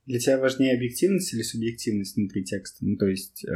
Для тебя важнее объективность или субъективность внутри текста? Ну, то есть, э,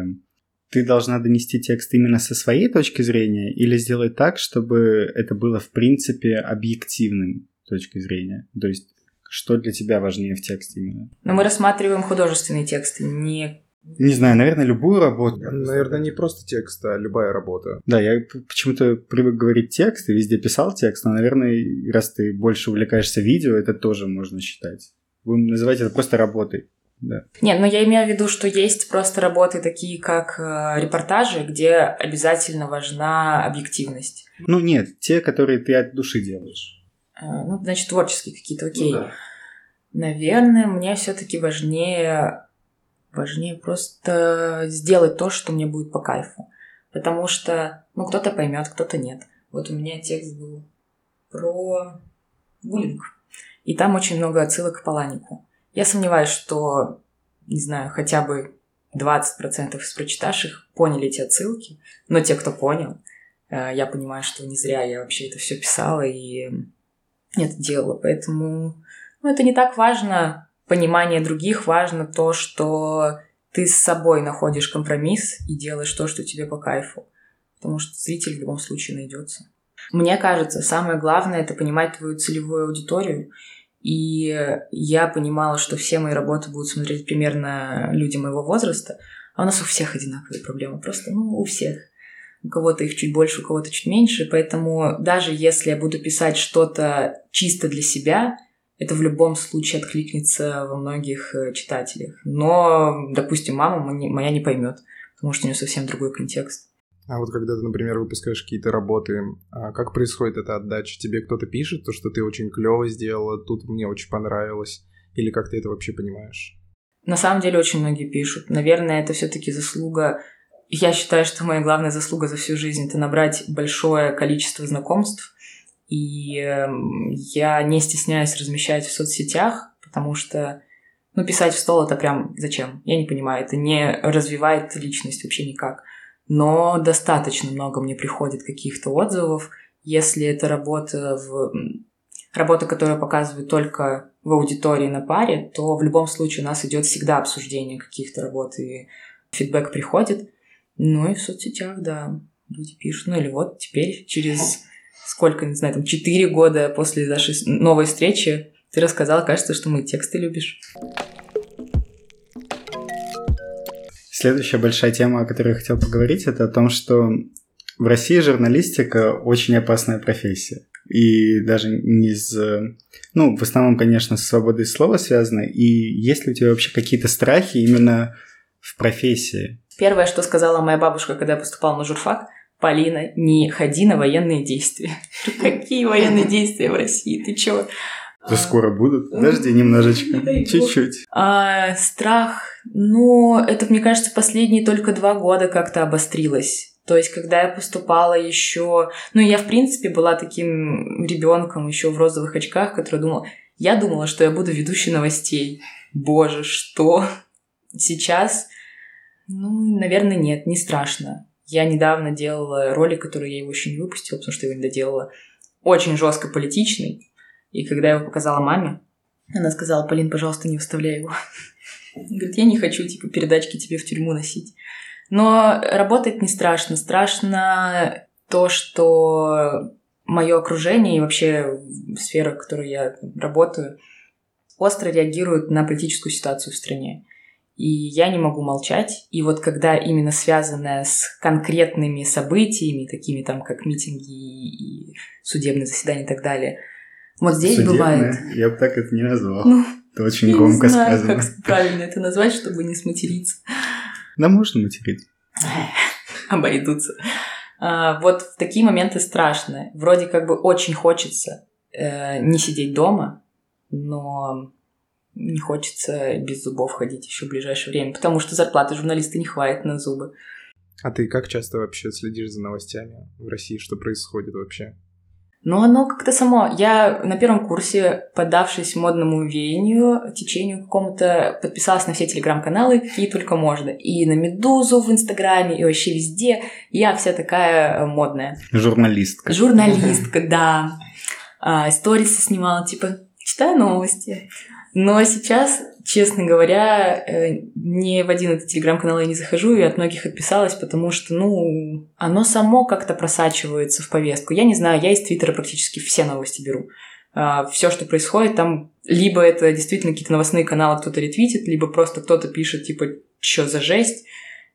ты должна донести текст именно со своей точки зрения или сделать так, чтобы это было в принципе объективным точки зрения? То есть что для тебя важнее в тексте именно? Но мы рассматриваем художественный текст, не не знаю, наверное, любую работу. Наверное, не просто текст, а любая работа. Да, я почему-то привык говорить текст и везде писал текст, но, наверное, раз ты больше увлекаешься видео, это тоже можно считать. Будем называть это просто работой. Да. Нет, но я имею в виду, что есть просто работы такие, как э, репортажи, где обязательно важна объективность. Ну нет, те, которые ты от души делаешь. Э, ну, значит, творческие какие-то, окей. Ну, да. Наверное, мне все-таки важнее Важнее просто сделать то, что мне будет по кайфу. Потому что, ну, кто-то поймет, кто-то нет. Вот у меня текст был про буллинг. И там очень много отсылок к Паланику. Я сомневаюсь, что, не знаю, хотя бы 20% из прочитавших поняли эти отсылки, но те, кто понял, э, я понимаю, что не зря я вообще это все писала и это делала. Поэтому ну, это не так важно, понимание других важно то, что ты с собой находишь компромисс и делаешь то, что тебе по кайфу. Потому что зритель в любом случае найдется. Мне кажется, самое главное это понимать твою целевую аудиторию. И я понимала, что все мои работы будут смотреть примерно люди моего возраста. А у нас у всех одинаковые проблемы. Просто, ну, у всех. У кого-то их чуть больше, у кого-то чуть меньше. Поэтому даже если я буду писать что-то чисто для себя, это в любом случае откликнется во многих э, читателях. Но, допустим, мама моя не поймет, потому что у нее совсем другой контекст. А вот когда ты, например, выпускаешь какие-то работы, а как происходит эта отдача? Тебе кто-то пишет, то, что ты очень клево сделала, тут мне очень понравилось? Или как ты это вообще понимаешь? На самом деле очень многие пишут. Наверное, это все-таки заслуга. Я считаю, что моя главная заслуга за всю жизнь это набрать большое количество знакомств, и эм, я не стесняюсь размещать в соцсетях, потому что, ну, писать в стол это прям зачем? Я не понимаю, это не развивает личность вообще никак. Но достаточно много мне приходит каких-то отзывов. Если это работа в работа, которая показывает только в аудитории на паре, то в любом случае у нас идет всегда обсуждение каких-то работ, и фидбэк приходит. Ну и в соцсетях, да, люди пишут. Ну или вот теперь через сколько, не знаю, там, 4 года после нашей новой встречи ты рассказал, кажется, что мы тексты любишь. Следующая большая тема, о которой я хотел поговорить, это о том, что в России журналистика очень опасная профессия. И даже не из... Ну, в основном, конечно, с свободой слова связано. И есть ли у тебя вообще какие-то страхи именно в профессии? Первое, что сказала моя бабушка, когда я поступала на журфак – Полина, не ходи на военные действия. Какие военные действия в России? Ты чё? Да скоро будут. Подожди немножечко. Чуть-чуть. А, страх. Ну, это, мне кажется, последние только два года как-то обострилось. То есть, когда я поступала еще... Ну, я, в принципе, была таким ребенком еще в розовых очках, который думал... Я думала, что я буду ведущей новостей. Боже, что? Сейчас... Ну, наверное, нет, не страшно. Я недавно делала ролик, который я его еще не выпустила, потому что его не доделала. Очень жестко политичный. И когда я его показала маме, она сказала, Полин, пожалуйста, не выставляй его. Говорит, я не хочу, типа, передачки тебе в тюрьму носить. Но работать не страшно. Страшно то, что мое окружение и вообще сфера, в которой я работаю, остро реагируют на политическую ситуацию в стране и я не могу молчать. И вот когда именно связанное с конкретными событиями, такими там, как митинги и судебные заседания и так далее, вот здесь Судебное? бывает... Я бы так это не назвал. Ну, это очень я громко не знаю, сказано. как правильно это назвать, чтобы не сматериться. Да можно материться. Обойдутся. А, вот в такие моменты страшно. Вроде как бы очень хочется э, не сидеть дома, но не хочется без зубов ходить еще в ближайшее время, потому что зарплаты журналиста не хватит на зубы. А ты как часто вообще следишь за новостями в России, что происходит вообще? Ну, оно как-то само. Я на первом курсе, поддавшись модному веянию, течению какому-то, подписалась на все телеграм-каналы, какие только можно. И на Медузу в Инстаграме, и вообще везде. Я вся такая модная. Журналистка. Журналистка, да. А, сторисы снимала, типа, читаю новости. Но сейчас, честно говоря, э, ни в один этот телеграм-канал я не захожу и от многих отписалась, потому что, ну, оно само как-то просачивается в повестку. Я не знаю, я из Твиттера практически все новости беру. А, все, что происходит, там либо это действительно какие-то новостные каналы кто-то ретвитит, либо просто кто-то пишет, типа, что за жесть.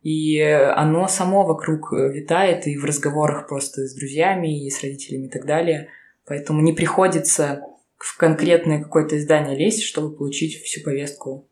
И оно само вокруг э, витает и в разговорах просто с друзьями, и с родителями и так далее. Поэтому не приходится в конкретное какое-то издание лезть, чтобы получить всю повестку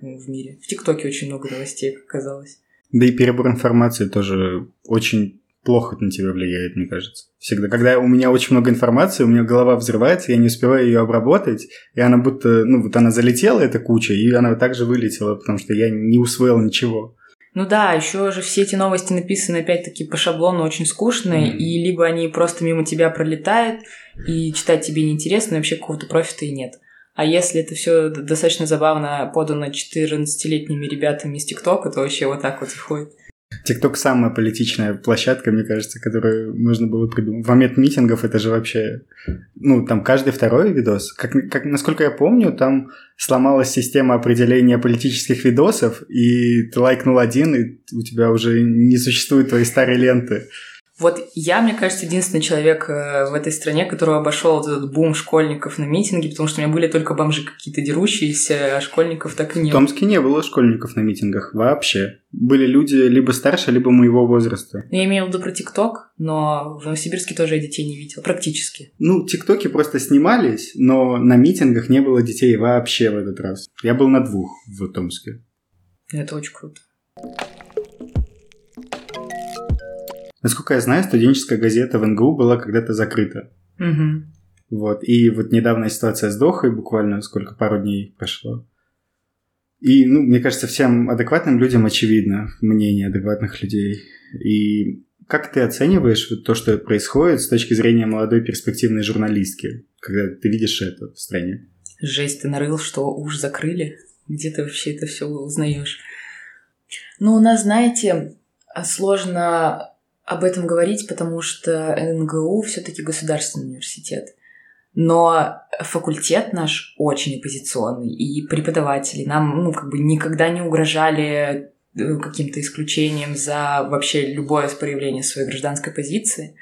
в мире. В ТикТоке очень много новостей, как оказалось. Да и перебор информации тоже очень плохо на тебя влияет, мне кажется. Всегда. Когда у меня очень много информации, у меня голова взрывается, я не успеваю ее обработать, и она будто, ну, вот она залетела, эта куча, и она также вылетела, потому что я не усвоил ничего. Ну да, еще же все эти новости написаны опять-таки по шаблону очень скучные, mm. и либо они просто мимо тебя пролетают, и читать тебе неинтересно, и вообще какого-то профита и нет. А если это все достаточно забавно подано 14-летними ребятами из ТикТока, то вообще вот так вот заходит. ТикТок самая политичная площадка, мне кажется, которую можно было придумать. В момент митингов это же вообще... Ну, там каждый второй видос. Как, как, насколько я помню, там сломалась система определения политических видосов, и ты лайкнул один, и у тебя уже не существует твоей старой ленты. Вот я, мне кажется, единственный человек э, в этой стране, который обошел этот бум школьников на митинге, потому что у меня были только бомжи какие-то дерущиеся, а школьников так и не было. В Томске не было школьников на митингах вообще. Были люди либо старше, либо моего возраста. Ну, я имею в виду про ТикТок, но в Новосибирске тоже я детей не видел, практически. Ну, ТикТоки просто снимались, но на митингах не было детей вообще в этот раз. Я был на двух в Томске. Это очень круто. Насколько я знаю, студенческая газета в НГУ была когда-то закрыта. Угу. Вот. И вот недавняя ситуация с Дохой, буквально сколько, пару дней прошло. И, ну, мне кажется, всем адекватным людям очевидно мнение адекватных людей. И как ты оцениваешь вот то, что происходит с точки зрения молодой перспективной журналистки, когда ты видишь это в стране? Жесть, ты нарыл, что уж закрыли? Где ты вообще это все узнаешь? Ну, у нас, знаете, сложно об этом говорить, потому что НГУ все-таки государственный университет. Но факультет наш очень оппозиционный, и преподаватели нам ну, как бы никогда не угрожали э, каким-то исключением за вообще любое проявление своей гражданской позиции.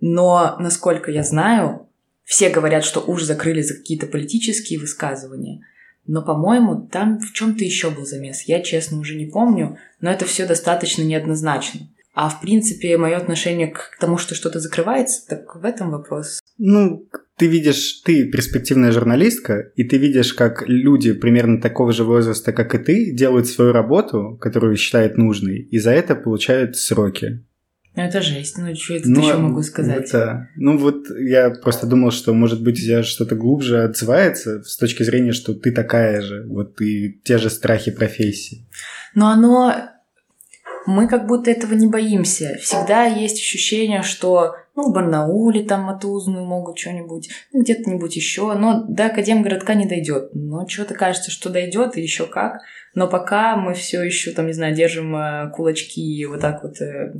Но, насколько я знаю, все говорят, что уж закрыли за какие-то политические высказывания. Но, по-моему, там в чем-то еще был замес. Я, честно, уже не помню, но это все достаточно неоднозначно. А в принципе, мое отношение к тому, что что-то закрывается, так в этом вопрос. Ну, ты видишь, ты перспективная журналистка, и ты видишь, как люди примерно такого же возраста, как и ты, делают свою работу, которую считают нужной, и за это получают сроки. Ну, это жесть. Ну, что я тут ну, еще могу сказать? Это, ну, вот я просто думал, что, может быть, у тебя что-то глубже отзывается с точки зрения, что ты такая же, вот и те же страхи профессии. Но оно мы как будто этого не боимся. Всегда есть ощущение, что ну, в Барнауле там Матузную могут что-нибудь, ну, где-то-нибудь еще, но до Академгородка не дойдет. Но что-то кажется, что дойдет, и еще как. Но пока мы все еще, там, не знаю, держим э, кулачки и вот так вот э,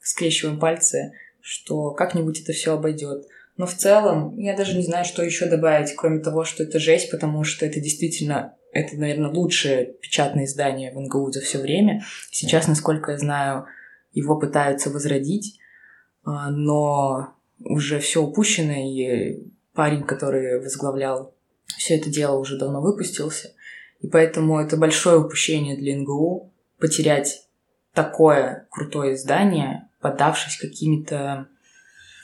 скрещиваем пальцы, что как-нибудь это все обойдет. Но в целом, я даже не знаю, что еще добавить, кроме того, что это жесть, потому что это действительно это, наверное, лучшее печатное издание в НГУ за все время. Сейчас, насколько я знаю, его пытаются возродить, а, но уже все упущено, и парень, который возглавлял все это дело, уже давно выпустился. И поэтому это большое упущение для НГУ потерять такое крутое издание, поддавшись какими-то,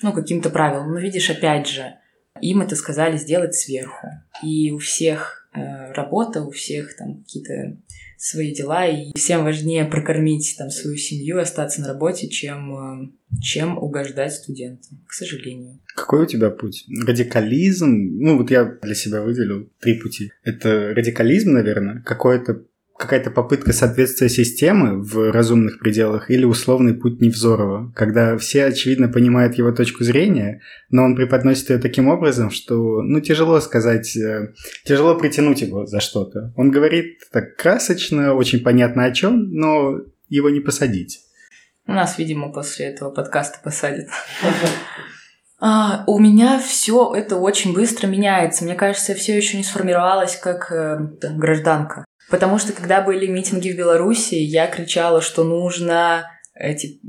ну, каким-то правилам. Но видишь, опять же, им это сказали сделать сверху. И у всех работа, у всех там какие-то свои дела, и всем важнее прокормить там свою семью, остаться на работе, чем, э, чем угождать студентам, к сожалению. Какой у тебя путь? Радикализм? Ну, вот я для себя выделил три пути. Это радикализм, наверное, какое-то какая-то попытка соответствия системы в разумных пределах или условный путь Невзорова, когда все, очевидно, понимают его точку зрения, но он преподносит ее таким образом, что, ну, тяжело сказать, э, тяжело притянуть его за что-то. Он говорит так красочно, очень понятно о чем, но его не посадить. У нас, видимо, после этого подкаста посадят. А, у меня все это очень быстро меняется. Мне кажется, я все еще не сформировалась как э, гражданка. Потому что когда были митинги в Беларуси, я кричала, что нужно эти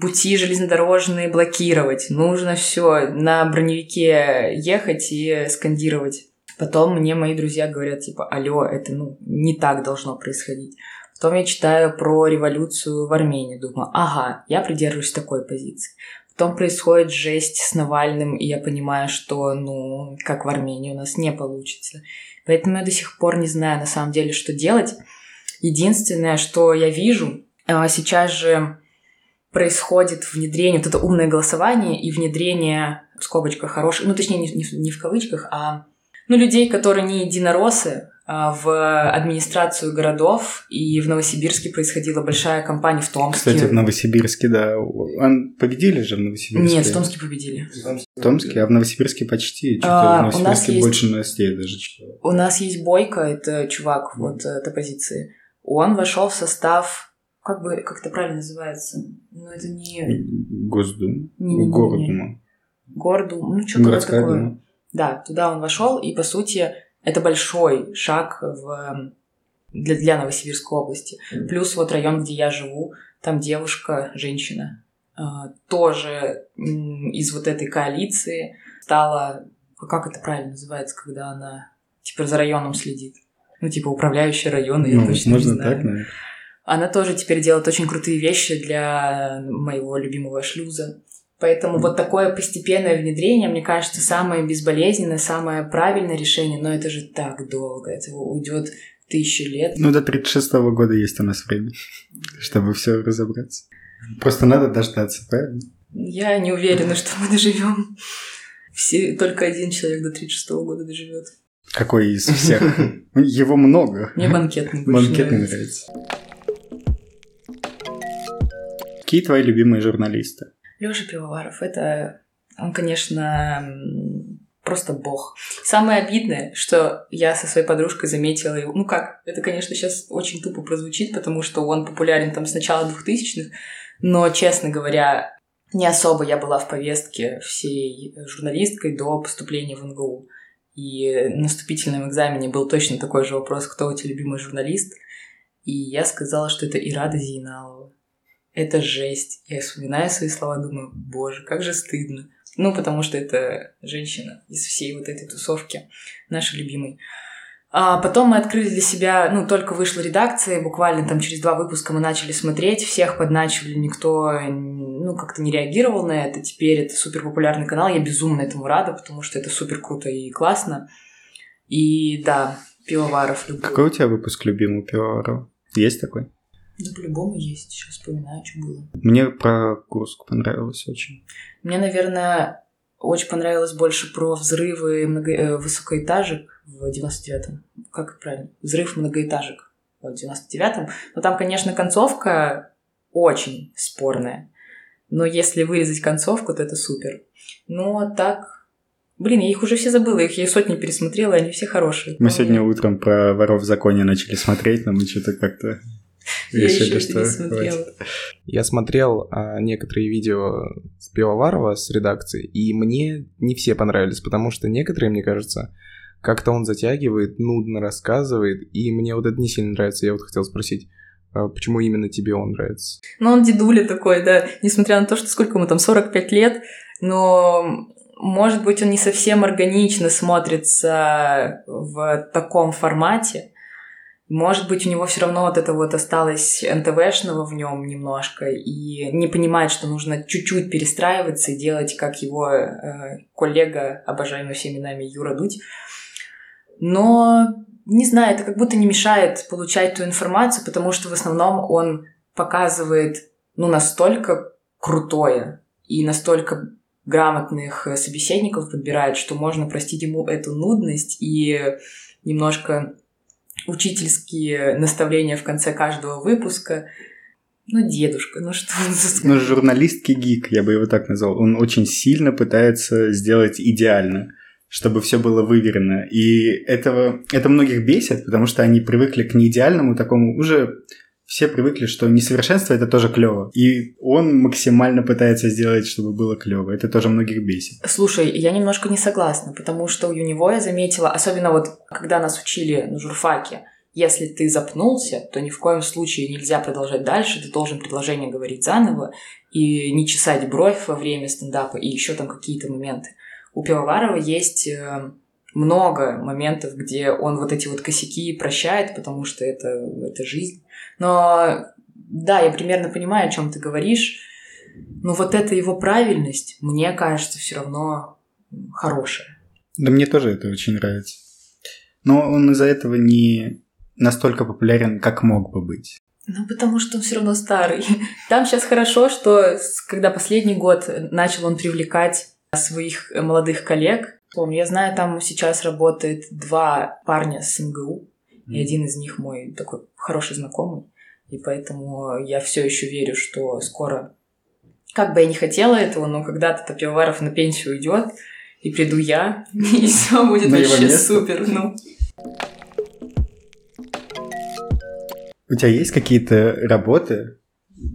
пути железнодорожные блокировать, нужно все на броневике ехать и скандировать. Потом мне мои друзья говорят, типа, алло, это ну, не так должно происходить. Потом я читаю про революцию в Армении, думаю, ага, я придерживаюсь такой позиции. Потом происходит жесть с Навальным, и я понимаю, что, ну, как в Армении у нас не получится. Поэтому я до сих пор не знаю, на самом деле, что делать. Единственное, что я вижу, а, сейчас же происходит внедрение, вот это умное голосование и внедрение, в скобочках, хороших, ну, точнее, не, не, в кавычках, а ну, людей, которые не единороссы, а, в администрацию городов, и в Новосибирске происходила большая кампания в Томске. Кстати, в Новосибирске, да. Он победили же в Новосибирске? Нет, в Томске победили. В Томске, а в Новосибирске почти. А, в Новосибирске есть... больше новостей даже. У нас есть Бойко, это чувак, mm. вот этой позиции. Он вошел в состав как бы, как это правильно называется? Ну, это не... Госдума? Не, не, не, Гордума. Гордума, ну, что-то такое. Дума. Да, туда он вошел, и, по сути, это большой шаг в, для, для Новосибирской области. Плюс вот район, где я живу, там девушка, женщина, а, тоже из вот этой коалиции стала, как это правильно называется, когда она типа за районом следит. Ну, типа управляющая района, ну, я точно можно не знаю. Так, наверное. Она тоже теперь делает очень крутые вещи для моего любимого шлюза. Поэтому вот такое постепенное внедрение, мне кажется, самое безболезненное, самое правильное решение, но это же так долго, это уйдет тысячи лет. Ну, до 36-го года есть у нас время, чтобы все разобраться. Просто надо дождаться, правильно? Я не уверена, что мы доживем. Все, только один человек до 36-го года доживет. Какой из всех? Его много. Мне банкетный Банкетный нравится. Какие твои любимые журналисты? Лёша Пивоваров, это он, конечно, просто бог. Самое обидное, что я со своей подружкой заметила его, ну как, это, конечно, сейчас очень тупо прозвучит, потому что он популярен там с начала 2000-х, но, честно говоря, не особо я была в повестке всей журналисткой до поступления в НГУ. И на вступительном экзамене был точно такой же вопрос, кто у тебя любимый журналист. И я сказала, что это Ирада Зейналова это жесть. Я вспоминаю свои слова, думаю, боже, как же стыдно. Ну, потому что это женщина из всей вот этой тусовки, наша любимый. А потом мы открыли для себя, ну, только вышла редакция, буквально там через два выпуска мы начали смотреть, всех подначивали, никто, ну, как-то не реагировал на это. Теперь это супер популярный канал, я безумно этому рада, потому что это супер круто и классно. И да, Пивоваров люблю. Какой у тебя выпуск любимый Пивоварова? Есть такой? Да по-любому есть. Сейчас вспоминаю, что было. Мне про Курск понравилось очень. Мне, наверное, очень понравилось больше про взрывы много... Э, высокоэтажек в 99-м. Как правильно? Взрыв многоэтажек в 99-м. Но там, конечно, концовка очень спорная. Но если вырезать концовку, то это супер. Но так Блин, я их уже все забыла, их я сотни пересмотрела, они все хорошие. Мы сегодня утром про воров в законе начали смотреть, но мы что-то как-то я еще что не смотрела. Я смотрел а, некоторые видео с Пивоварова, с редакции, и мне не все понравились, потому что некоторые, мне кажется, как-то он затягивает, нудно рассказывает, и мне вот это не сильно нравится. Я вот хотел спросить, а почему именно тебе он нравится? Ну, он дедуля такой, да, несмотря на то, что сколько ему там, 45 лет, но может быть, он не совсем органично смотрится в таком формате, может быть, у него все равно вот это вот осталось НТВшного в нем немножко, и не понимает, что нужно чуть-чуть перестраиваться и делать, как его э, коллега, обожаемый всеми нами Юра Дудь. Но, не знаю, это как будто не мешает получать ту информацию, потому что в основном он показывает, ну, настолько крутое и настолько грамотных э, собеседников подбирает, что можно простить ему эту нудность и немножко учительские наставления в конце каждого выпуска. Ну, дедушка, ну что он за Ну, журналистский гик, я бы его так назвал. Он очень сильно пытается сделать идеально, чтобы все было выверено. И этого, это многих бесит, потому что они привыкли к неидеальному такому уже все привыкли, что несовершенство это тоже клево. И он максимально пытается сделать, чтобы было клево. Это тоже многих бесит. Слушай, я немножко не согласна, потому что у него я заметила, особенно вот когда нас учили на журфаке, если ты запнулся, то ни в коем случае нельзя продолжать дальше, ты должен предложение говорить заново и не чесать бровь во время стендапа и еще там какие-то моменты. У Пивоварова есть э, много моментов, где он вот эти вот косяки прощает, потому что это, это жизнь. Но да, я примерно понимаю, о чем ты говоришь, но вот эта его правильность, мне кажется, все равно хорошая. Да мне тоже это очень нравится. Но он из-за этого не настолько популярен, как мог бы быть. Ну, потому что он все равно старый. Там сейчас хорошо, что когда последний год начал он привлекать своих молодых коллег. Помню, я знаю, там сейчас работает два парня с МГУ, и один из них мой такой хороший знакомый. И поэтому я все еще верю, что скоро, как бы я не хотела этого, но когда-то Пивоваров на пенсию уйдет, и приду я, и все будет вообще супер. Ну. У тебя есть какие-то работы,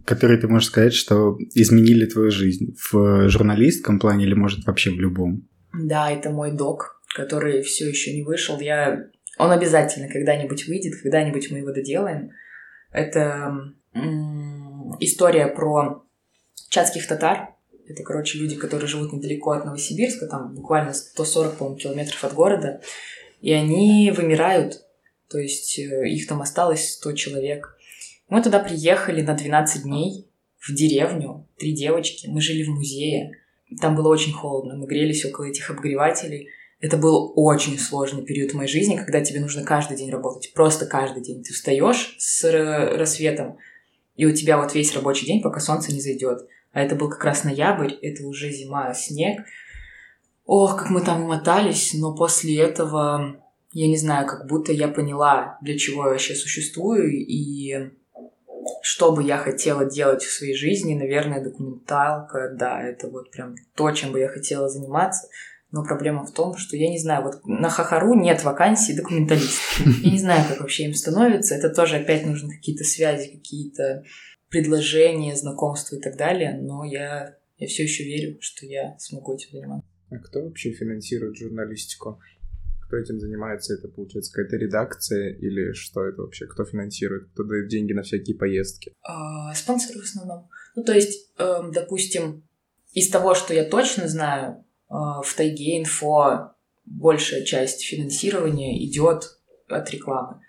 которые ты можешь сказать, что изменили твою жизнь в журналистском плане или, может, вообще в любом? Да, это мой док, который все еще не вышел. Я... Он обязательно когда-нибудь выйдет, когда-нибудь мы его доделаем. Это история про чатских татар. Это, короче, люди, которые живут недалеко от Новосибирска, там буквально 140, по-моему, километров от города. И они вымирают то есть э, их там осталось 100 человек. Мы туда приехали на 12 дней в деревню, три девочки. Мы жили в музее. Там было очень холодно. Мы грелись около этих обогревателей. Это был очень сложный период в моей жизни, когда тебе нужно каждый день работать. Просто каждый день. Ты встаешь с рассветом, и у тебя вот весь рабочий день, пока солнце не зайдет. А это был как раз ноябрь, это уже зима, снег. Ох, как мы там мотались, но после этого я не знаю, как будто я поняла, для чего я вообще существую и что бы я хотела делать в своей жизни, наверное, документалка, да, это вот прям то, чем бы я хотела заниматься. Но проблема в том, что я не знаю, вот на Хахару нет вакансий документалистов. Я не знаю, как вообще им становится. Это тоже опять нужны какие-то связи, какие-то предложения, знакомства и так далее. Но я, я все еще верю, что я смогу этим заниматься. А кто вообще финансирует журналистику? кто этим занимается? Это, получается, какая-то редакция или что это вообще? Кто финансирует? Кто дает деньги на всякие поездки? А, спонсоры в основном. Ну, то есть, э, допустим, из того, что я точно знаю, в Тайге Инфо большая часть финансирования идет от рекламы.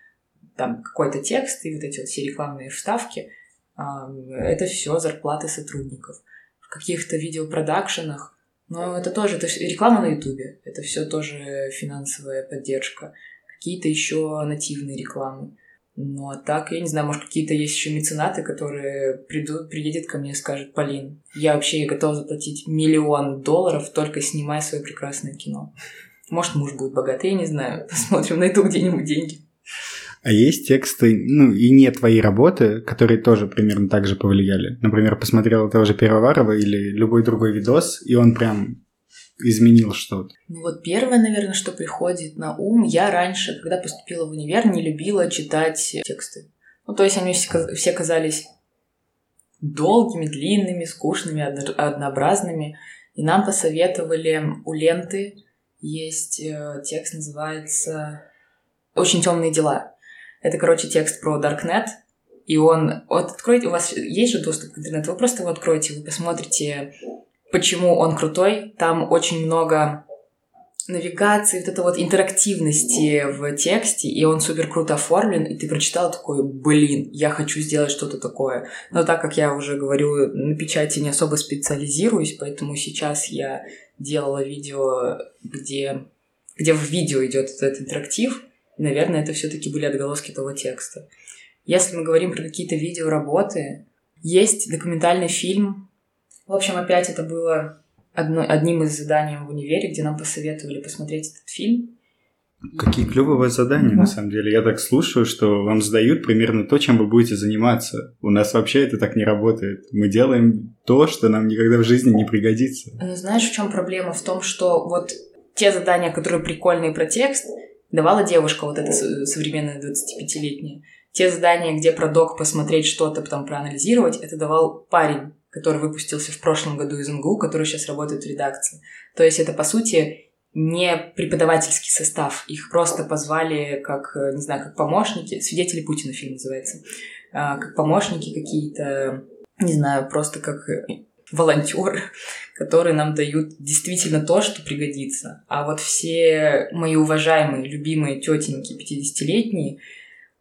Там какой-то текст и вот эти вот все рекламные вставки. Э, это все зарплаты сотрудников. В каких-то видеопродакшенах но это тоже, это реклама на Ютубе, это все тоже финансовая поддержка. Какие-то еще нативные рекламы. Ну а так, я не знаю, может, какие-то есть еще меценаты, которые придут, приедет ко мне и скажет, Полин, я вообще готов заплатить миллион долларов, только снимая свое прекрасное кино. Может, муж будет богатый, я не знаю. Посмотрим, найду где-нибудь деньги. А есть тексты, ну, и не твои работы, которые тоже примерно так же повлияли. Например, посмотрел того же Первоварова или любой другой видос, и он прям изменил что-то? Ну вот первое, наверное, что приходит на ум, я раньше, когда поступила в универ, не любила читать тексты. Ну, то есть они все, казались долгими, длинными, скучными, однообразными. И нам посоветовали у ленты есть э, текст, называется «Очень темные дела». Это, короче, текст про Darknet, и он... Вот откройте, у вас есть же доступ к интернету, вы просто его откроете, вы посмотрите, почему он крутой. Там очень много навигации, вот это вот интерактивности в тексте, и он супер круто оформлен, и ты прочитал такой, блин, я хочу сделать что-то такое. Но так как я уже говорю, на печати не особо специализируюсь, поэтому сейчас я делала видео, где, где в видео идет этот интерактив, наверное, это все-таки были отголоски того текста. Если мы говорим про какие-то видеоработы, есть документальный фильм. В общем, опять это было одно, одним из заданий в универе, где нам посоветовали посмотреть этот фильм. Какие клевые задания, на самом деле. Я так слушаю, что вам задают примерно то, чем вы будете заниматься. У нас вообще это так не работает. Мы делаем то, что нам никогда в жизни не пригодится. Ну, знаешь, в чем проблема? В том, что вот те задания, которые прикольные про текст, давала девушка вот эта современная 25-летняя. те задания, где про док посмотреть что-то, потом проанализировать, это давал парень, который выпустился в прошлом году из МГУ, который сейчас работает в редакции. То есть это, по сути, не преподавательский состав. Их просто позвали как, э, не знаю, как помощники. «Свидетели Путина» фильм называется. А, как помощники какие-то, не знаю, просто как э, волонтеры, которые нам дают действительно то, что пригодится. А вот все мои уважаемые, любимые тетеньки 50-летние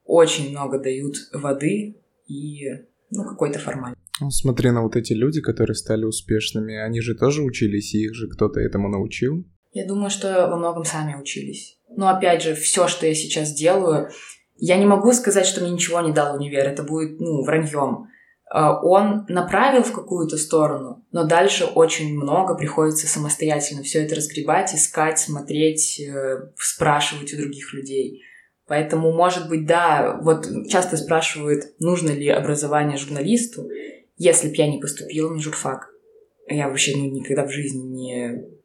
очень много дают воды и ну, какой-то формальный. Ну, смотри на вот эти люди, которые стали успешными, они же тоже учились, и их же кто-то этому научил. Я думаю, что во многом сами учились. Но опять же, все, что я сейчас делаю, я не могу сказать, что мне ничего не дал универ. Это будет, ну, враньем. А, он направил в какую-то сторону, но дальше очень много приходится самостоятельно все это разгребать, искать, смотреть, э, спрашивать у других людей. Поэтому, может быть, да, вот часто спрашивают, нужно ли образование журналисту, если бы я не поступила на журфак. Я вообще ну, никогда в жизни не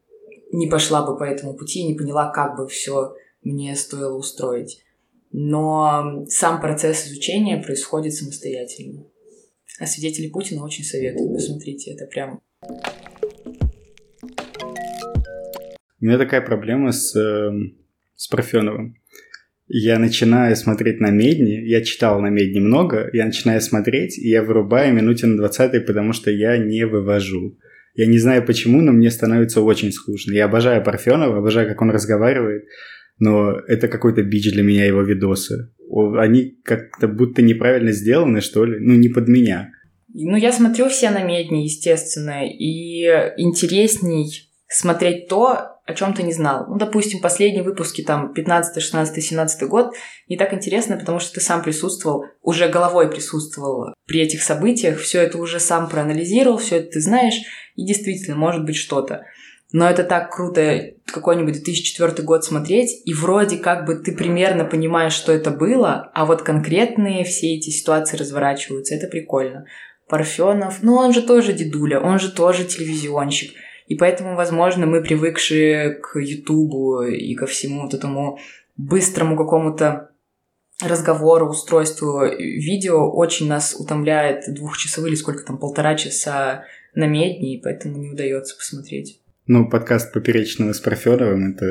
не пошла бы по этому пути и не поняла, как бы все мне стоило устроить. Но сам процесс изучения происходит самостоятельно. А свидетели Путина очень советую. Посмотрите, это прям... У меня такая проблема с, э, с Парфеновым. Я начинаю смотреть на Медни, я читал на Медни много, я начинаю смотреть, и я вырубаю минуте на 20 потому что я не вывожу. Я не знаю почему, но мне становится очень скучно. Я обожаю Парфенова, обожаю, как он разговаривает, но это какой-то бич для меня его видосы. Они как-то будто неправильно сделаны, что ли, ну не под меня. Ну, я смотрю все на медни, естественно, и интересней смотреть то, о чем ты не знал. Ну, допустим, последние выпуски, там, 15, 16, 17 год, не так интересно, потому что ты сам присутствовал, уже головой присутствовал при этих событиях, все это уже сам проанализировал, все это ты знаешь, и действительно, может быть что-то. Но это так круто какой-нибудь 2004 год смотреть, и вроде как бы ты примерно понимаешь, что это было, а вот конкретные все эти ситуации разворачиваются. Это прикольно. Парфенов, ну он же тоже дедуля, он же тоже телевизионщик. И поэтому, возможно, мы привыкшие к Ютубу и ко всему вот этому быстрому какому-то разговору, устройству видео очень нас утомляет двухчасовые или сколько там, полтора часа на медне, и поэтому не удается посмотреть. Ну, подкаст Поперечного с Парфеновым — это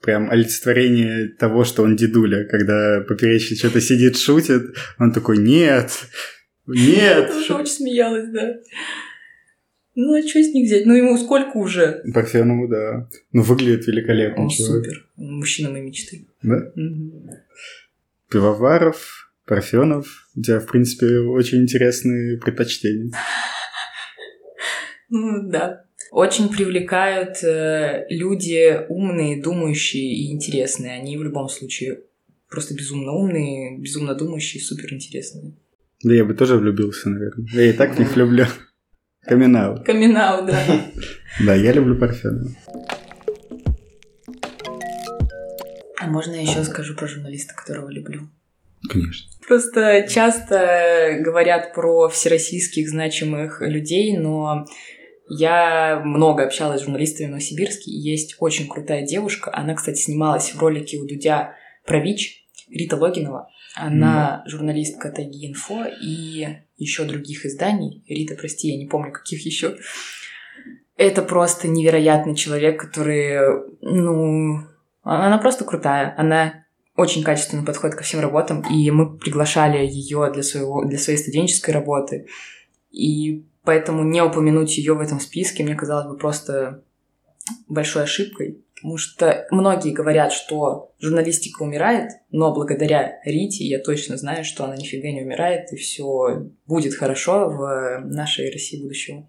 прям олицетворение того, что он дедуля. Когда Поперечный что-то сидит, шутит, он такой «Нет! Нет!» Я очень смеялась, да. Ну, а что с них взять? Ну, ему сколько уже? Парфенову, да. Ну, выглядит великолепно. Он человек. супер. Мужчина моей мечты. Да? Угу. Пивоваров, Парфенов. У тебя, в принципе, очень интересные предпочтения. Ну, да. Очень привлекают э, люди умные, думающие и интересные. Они в любом случае просто безумно умные, безумно думающие, супер интересные. Да я бы тоже влюбился, наверное. Я и так в них влюблю. Каминал. Каминал, да. Да, я люблю Парфенова. А можно я еще скажу про журналиста, которого люблю? Конечно. Просто часто говорят про всероссийских значимых людей, но я много общалась с журналистами в Новосибирске, есть очень крутая девушка. Она, кстати, снималась в ролике у Дудя про ВИЧ, Рита Логинова. Она mm. журналистка Тайги Инфо и еще других изданий. Рита, прости, я не помню, каких еще. Это просто невероятный человек, который, ну, она просто крутая. Она очень качественно подходит ко всем работам, и мы приглашали ее для, своего, для своей студенческой работы. И поэтому не упомянуть ее в этом списке мне казалось бы просто большой ошибкой. Потому что многие говорят, что журналистика умирает, но благодаря Рите я точно знаю, что она нифига не умирает, и все будет хорошо в нашей России будущего.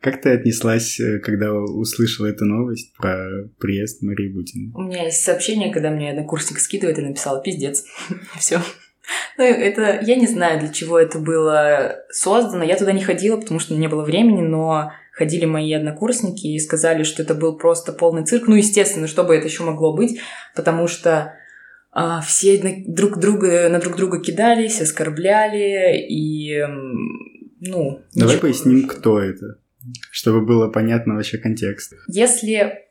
Как ты отнеслась, э, когда услышала эту новость про приезд Марии Бутиной? У меня есть сообщение, когда мне однокурсник скидывает и написала «пиздец». Все. Ну, это... Я не знаю, для чего это было создано. Я туда не ходила, потому что не было времени, но ходили мои однокурсники и сказали, что это был просто полный цирк. Ну, естественно, что бы это еще могло быть, потому что а, все на друг друга, на друг друга кидались, оскорбляли и, ну... Давай ничего. поясним, кто это, чтобы было понятно вообще контекст. Если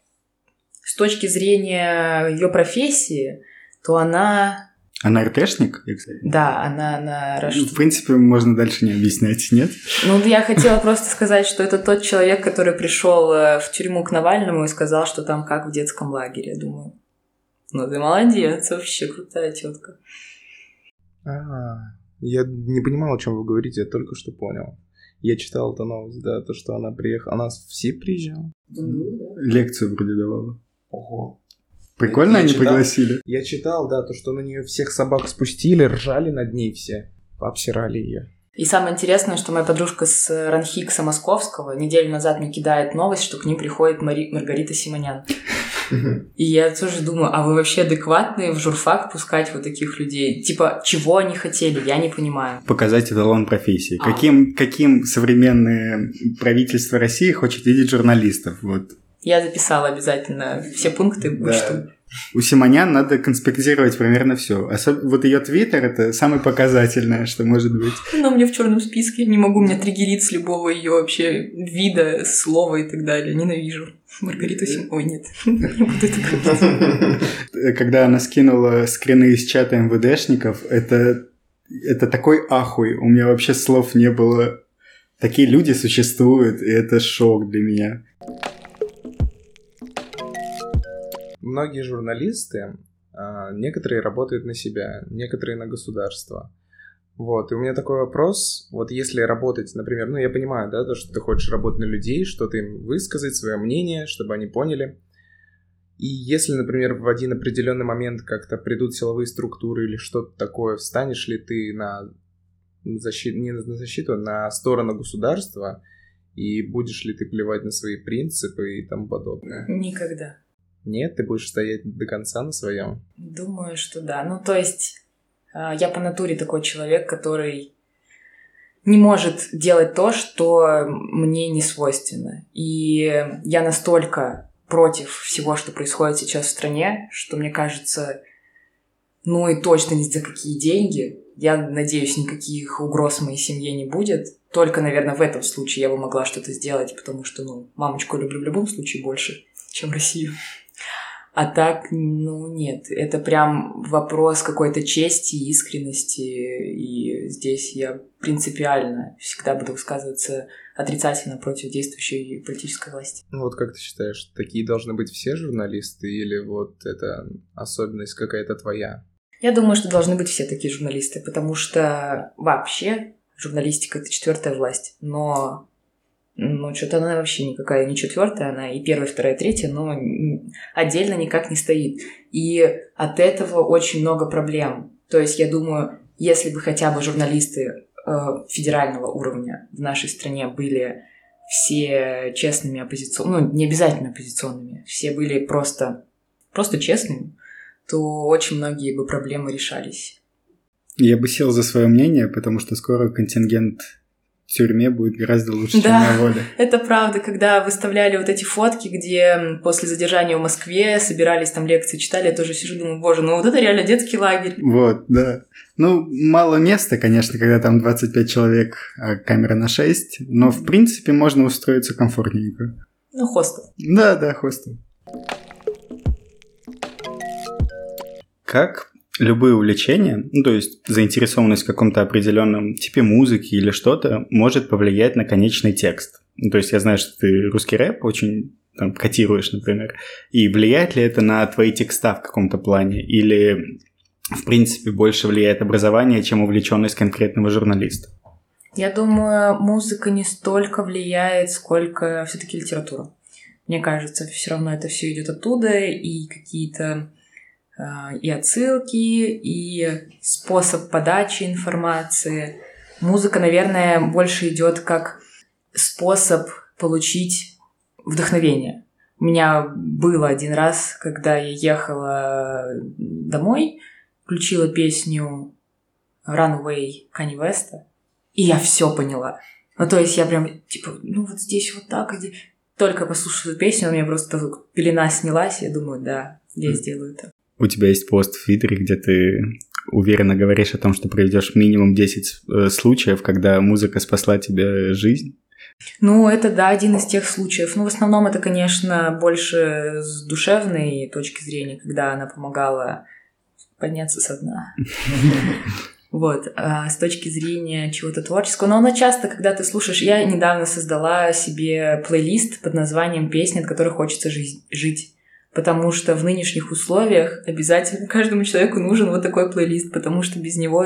с точки зрения ее профессии, то она... Она РТшник, кстати? Да, она на ну, В принципе, можно дальше не объяснять, нет? Ну, я хотела просто сказать, что это тот человек, который пришел э, в тюрьму к Навальному и сказал, что там как в детском лагере, я думаю. Ну, ты молодец, вообще крутая тетка. А, я не понимал, о чем вы говорите, я только что понял. Я читал эту новость, да, то, что она приехала. Она в СИ приезжала? Лекцию вроде давала. Ого. Прикольно я они читал, пригласили. Я читал, да, то, что на нее всех собак спустили, ржали над ней все, обсирали ее. И самое интересное, что моя подружка с Ранхикса Московского неделю назад мне кидает новость, что к ним приходит Мари... Маргарита Симонян. И я тоже думаю, а вы вообще адекватные в журфак пускать вот таких людей? Типа, чего они хотели, я не понимаю. Показать эталон профессии. А. Каким, каким современное правительство России хочет видеть журналистов? Вот. Я записала обязательно все пункты, да. что у Симонян надо конспектировать примерно все. Особ... Вот ее твиттер это самое показательное, что может быть. Она у меня в черном списке. Не могу меня триггерить с любого ее вообще вида, слова и так далее. Ненавижу. Маргарита Сим... Ой, нет. Не буду это Когда она скинула скрины из чата МВДшников, это, это такой ахуй. У меня вообще слов не было. Такие люди существуют, и это шок для меня. Многие журналисты, а, некоторые работают на себя, некоторые на государство. Вот, и у меня такой вопрос, вот если работать, например, ну я понимаю, да, то, что ты хочешь работать на людей, что-то им высказать, свое мнение, чтобы они поняли. И если, например, в один определенный момент как-то придут силовые структуры или что-то такое, встанешь ли ты на защиту, не на защиту, а на сторону государства, и будешь ли ты плевать на свои принципы и тому подобное? Никогда. Нет, ты будешь стоять до конца на своем? Думаю, что да. Ну, то есть, а, я по натуре такой человек, который не может делать то, что мне не свойственно. И я настолько против всего, что происходит сейчас в стране, что мне кажется, ну и точно ни за какие деньги. Я надеюсь, никаких угроз моей семье не будет. Только, наверное, в этом случае я бы могла что-то сделать, потому что, ну, мамочку люблю в любом случае больше, чем Россию. А так, ну нет, это прям вопрос какой-то чести, искренности, и здесь я принципиально всегда буду высказываться отрицательно против действующей политической власти. Ну вот как ты считаешь, такие должны быть все журналисты или вот это особенность какая-то твоя? Я думаю, что должны быть все такие журналисты, потому что вообще журналистика — это четвертая власть, но ну, что-то она вообще никакая не четвертая, она и первая, вторая, третья, но отдельно никак не стоит. И от этого очень много проблем. То есть, я думаю, если бы хотя бы журналисты э, федерального уровня в нашей стране были все честными оппозиционными, ну, не обязательно оппозиционными, все были просто, просто честными, то очень многие бы проблемы решались. Я бы сел за свое мнение, потому что скоро контингент тюрьме будет гораздо лучше, да, чем на воле. это правда. Когда выставляли вот эти фотки, где после задержания в Москве собирались там лекции, читали, я тоже сижу, думаю, боже, ну вот это реально детский лагерь. Вот, да. Ну, мало места, конечно, когда там 25 человек, а камера на 6, но, в принципе, можно устроиться комфортненько. Ну, хостел. Да, да, хостел. Как любые увлечения, ну, то есть заинтересованность в каком-то определенном типе музыки или что-то, может повлиять на конечный текст. Ну, то есть я знаю, что ты русский рэп очень там, котируешь, например. И влияет ли это на твои текста в каком-то плане? Или, в принципе, больше влияет образование, чем увлеченность конкретного журналиста? Я думаю, музыка не столько влияет, сколько все-таки литература. Мне кажется, все равно это все идет оттуда, и какие-то и отсылки, и способ подачи информации. Музыка, наверное, больше идет как способ получить вдохновение. У меня было один раз, когда я ехала домой, включила песню Runaway Kanye West, и я все поняла. Ну, то есть я прям, типа, ну вот здесь вот так, где... Только послушала песню, у меня просто пелена снялась, я думаю, да, я сделаю это. У тебя есть пост в Твиттере, где ты уверенно говоришь о том, что проведешь минимум 10 э, случаев, когда музыка спасла тебе жизнь. Ну, это, да, один из тех случаев. Ну, в основном это, конечно, больше с душевной точки зрения, когда она помогала подняться со дна. Вот, а с точки зрения чего-то творческого. Но оно часто, когда ты слушаешь... Я недавно создала себе плейлист под названием «Песни, от которых хочется жить». Потому что в нынешних условиях обязательно каждому человеку нужен вот такой плейлист, потому что без него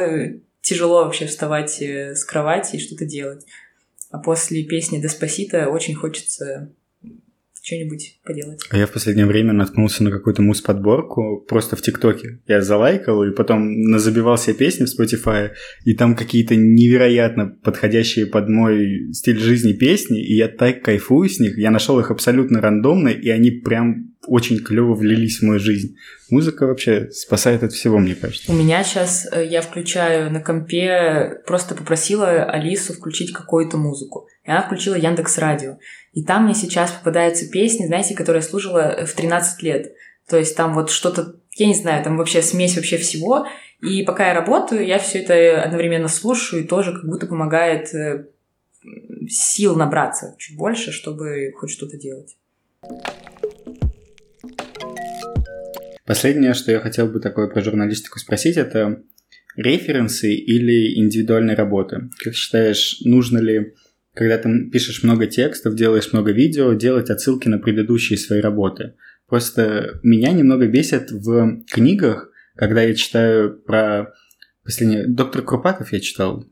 тяжело вообще вставать э, с кровати и что-то делать. А после песни «Деспасита» очень хочется что-нибудь поделать. А я в последнее время наткнулся на какую-то мус-подборку просто в ТикТоке. Я залайкал и потом забивал себе песни в Spotify, и там какие-то невероятно подходящие под мой стиль жизни песни, и я так кайфую с них. Я нашел их абсолютно рандомно, и они прям очень клево влились в мою жизнь. Музыка вообще спасает от всего, мне кажется. У меня сейчас э, я включаю на компе, просто попросила Алису включить какую-то музыку. И она включила Яндекс Радио. И там мне сейчас попадаются песни, знаете, которые я слушала в 13 лет. То есть там вот что-то, я не знаю, там вообще смесь вообще всего. И пока я работаю, я все это одновременно слушаю и тоже как будто помогает э, сил набраться чуть больше, чтобы хоть что-то делать. Последнее, что я хотел бы такое про журналистику спросить, это референсы или индивидуальные работы. Как считаешь, нужно ли, когда ты пишешь много текстов, делаешь много видео, делать отсылки на предыдущие свои работы? Просто меня немного бесит в книгах, когда я читаю про последнее... Доктор Крупатов я читал,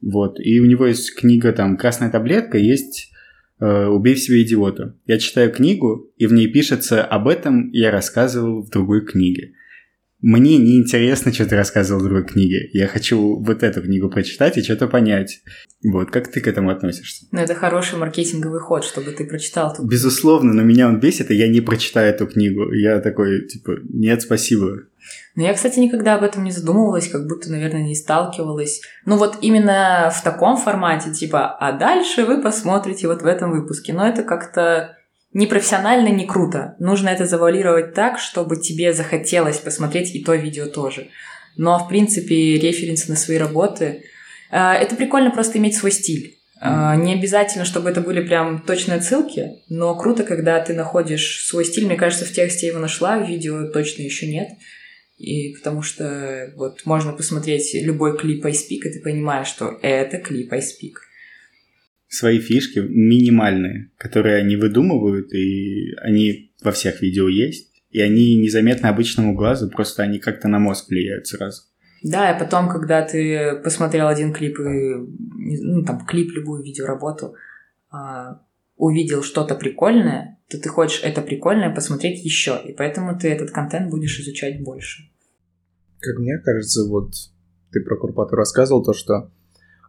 вот, и у него есть книга там «Красная таблетка», есть «Убей в себе идиота». Я читаю книгу, и в ней пишется «Об этом я рассказывал в другой книге». Мне не интересно, что ты рассказывал в другой книге. Я хочу вот эту книгу прочитать и что-то понять. Вот, как ты к этому относишься? Ну, это хороший маркетинговый ход, чтобы ты прочитал. Тут. Безусловно, но меня он бесит, и я не прочитаю эту книгу. Я такой, типа, нет, спасибо. Но я, кстати, никогда об этом не задумывалась, как будто, наверное, не сталкивалась. Ну вот именно в таком формате, типа, а дальше вы посмотрите вот в этом выпуске. Но это как-то не профессионально, не круто. Нужно это завуалировать так, чтобы тебе захотелось посмотреть и то видео тоже. Но, в принципе, референсы на свои работы... Э, это прикольно просто иметь свой стиль. Э, не обязательно, чтобы это были прям точные отсылки, но круто, когда ты находишь свой стиль. Мне кажется, в тексте я его нашла, в видео точно еще нет. И потому что вот можно посмотреть любой клип iSpeak, и ты понимаешь, что это клип iSpeak. Свои фишки минимальные, которые они выдумывают, и они во всех видео есть, и они незаметны обычному глазу, просто они как-то на мозг влияют сразу. Да, и потом, когда ты посмотрел один клип и, ну, там, клип, любую видеоработу, а, увидел что-то прикольное, то ты хочешь это прикольное посмотреть еще, и поэтому ты этот контент будешь изучать больше. Как мне кажется, вот ты про Курпату рассказывал то, что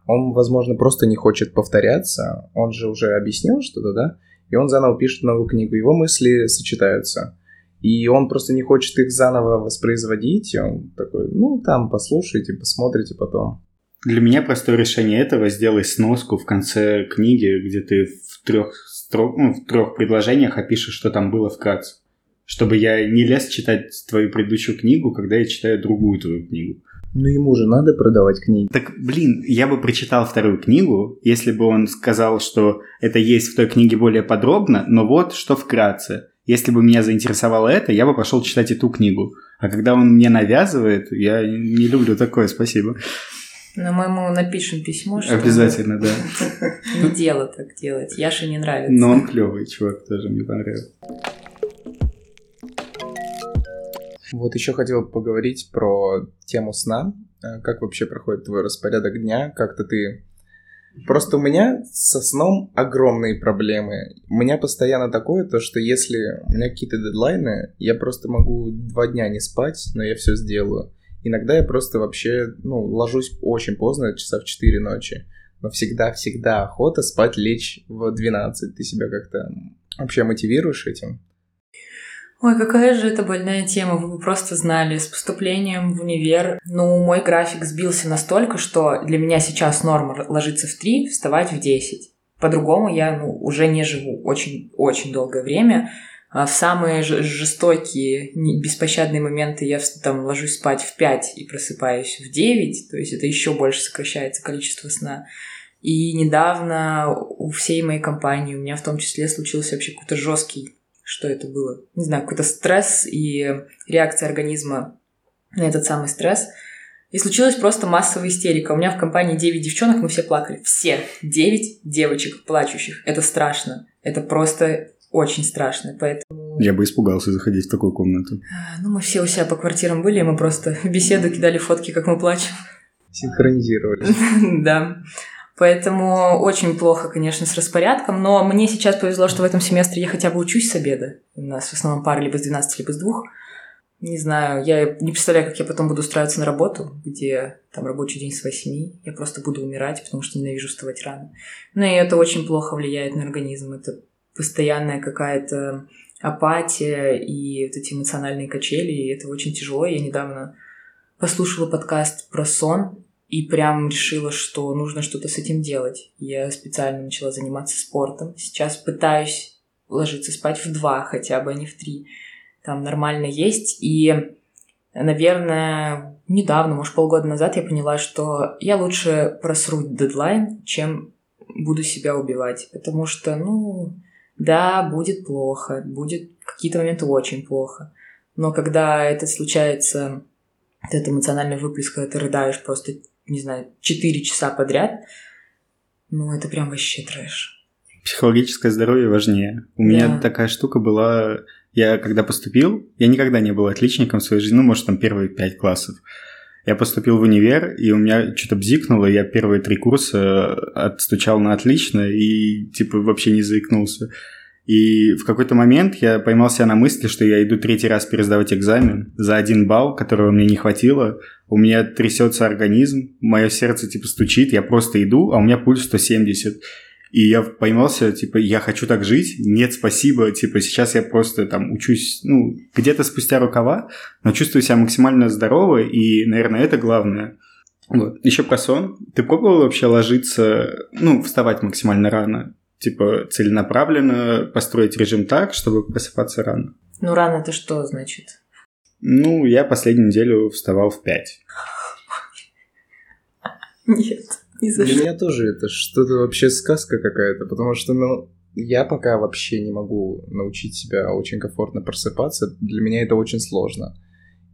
он, возможно, просто не хочет повторяться, он же уже объяснил что-то, да, и он заново пишет новую книгу, его мысли сочетаются. И он просто не хочет их заново воспроизводить, и он такой, ну, там, послушайте, посмотрите потом. Для меня простое решение этого сделай сноску в конце книги, где ты в трех строк, ну, в трех предложениях опишешь, что там было вкратце. Чтобы я не лез читать твою предыдущую книгу, когда я читаю другую твою книгу. Ну ему же надо продавать книги. Так, блин, я бы прочитал вторую книгу, если бы он сказал, что это есть в той книге более подробно, но вот что вкратце. Если бы меня заинтересовало это, я бы пошел читать эту книгу. А когда он мне навязывает, я не люблю такое, спасибо. Но мы ему напишем письмо, что... Обязательно, да. Не дело так делать. Яше не нравится. Но он клевый чувак, тоже мне понравился. Вот еще хотел поговорить про тему сна. Э, как вообще проходит твой распорядок дня? Как-то ты... Просто у меня со сном огромные проблемы. У меня постоянно такое, то что если у меня какие-то дедлайны, я просто могу два дня не спать, но я все сделаю. Иногда я просто вообще, ну, ложусь очень поздно, часа в 4 ночи. Но всегда-всегда охота спать лечь в 12. Ты себя как-то вообще мотивируешь этим? Ой, какая же это больная тема, вы бы просто знали. С поступлением в универ, ну, мой график сбился настолько, что для меня сейчас норма ложиться в 3, вставать в 10. По-другому я ну, уже не живу очень-очень долгое время. А в самые жестокие, беспощадные моменты я там ложусь спать в 5 и просыпаюсь в 9, то есть это еще больше сокращается количество сна. И недавно у всей моей компании, у меня в том числе случился вообще какой-то жесткий, что это было, не знаю, какой-то стресс и реакция организма на этот самый стресс. И случилась просто массовая истерика. У меня в компании 9 девчонок, мы все плакали. Все. 9 девочек плачущих. Это страшно. Это просто очень страшно. Поэтому... Я бы испугался заходить в такую комнату. А, ну, мы все у себя по квартирам были, и мы просто в беседу кидали фотки, как мы плачем. Синхронизировали. Да. Поэтому очень плохо, конечно, с распорядком, но мне сейчас повезло, что в этом семестре я хотя бы учусь с обеда. У нас в основном пара либо с 12, либо с 2. Не знаю, я не представляю, как я потом буду устраиваться на работу, где там рабочий день с 8. Я просто буду умирать, потому что ненавижу вставать рано. Ну и это очень плохо влияет на организм. Это постоянная какая-то апатия и вот эти эмоциональные качели, и это очень тяжело. Я недавно послушала подкаст про сон, и прям решила, что нужно что-то с этим делать. Я специально начала заниматься спортом. Сейчас пытаюсь ложиться спать в два хотя бы, а не в три. Там нормально есть. И, наверное, недавно, может, полгода назад я поняла, что я лучше просру дедлайн, чем буду себя убивать. Потому что, ну, да, будет плохо, будет какие-то моменты очень плохо. Но когда это случается, это эмоциональный выплеск, когда ты рыдаешь просто не знаю, 4 часа подряд, ну, это прям вообще трэш. Психологическое здоровье важнее. У да. меня такая штука была... Я когда поступил, я никогда не был отличником в своей жизни, ну, может, там первые пять классов. Я поступил в универ, и у меня что-то бзикнуло, я первые три курса отстучал на отлично и, типа, вообще не заикнулся. И в какой-то момент я поймал себя на мысли, что я иду третий раз пересдавать экзамен за один балл, которого мне не хватило. У меня трясется организм, мое сердце типа стучит, я просто иду, а у меня пульс 170. И я поймался, типа, я хочу так жить, нет, спасибо, типа, сейчас я просто там учусь, ну, где-то спустя рукава, но чувствую себя максимально здорово, и, наверное, это главное. Вот. Еще про сон. Ты пробовал вообще ложиться, ну, вставать максимально рано? типа целенаправленно построить режим так, чтобы просыпаться рано. Ну, рано это что значит? Ну, я последнюю неделю вставал в 5. Нет, Для меня тоже это что-то вообще сказка какая-то, потому что, ну, я пока вообще не могу научить себя очень комфортно просыпаться. Для меня это очень сложно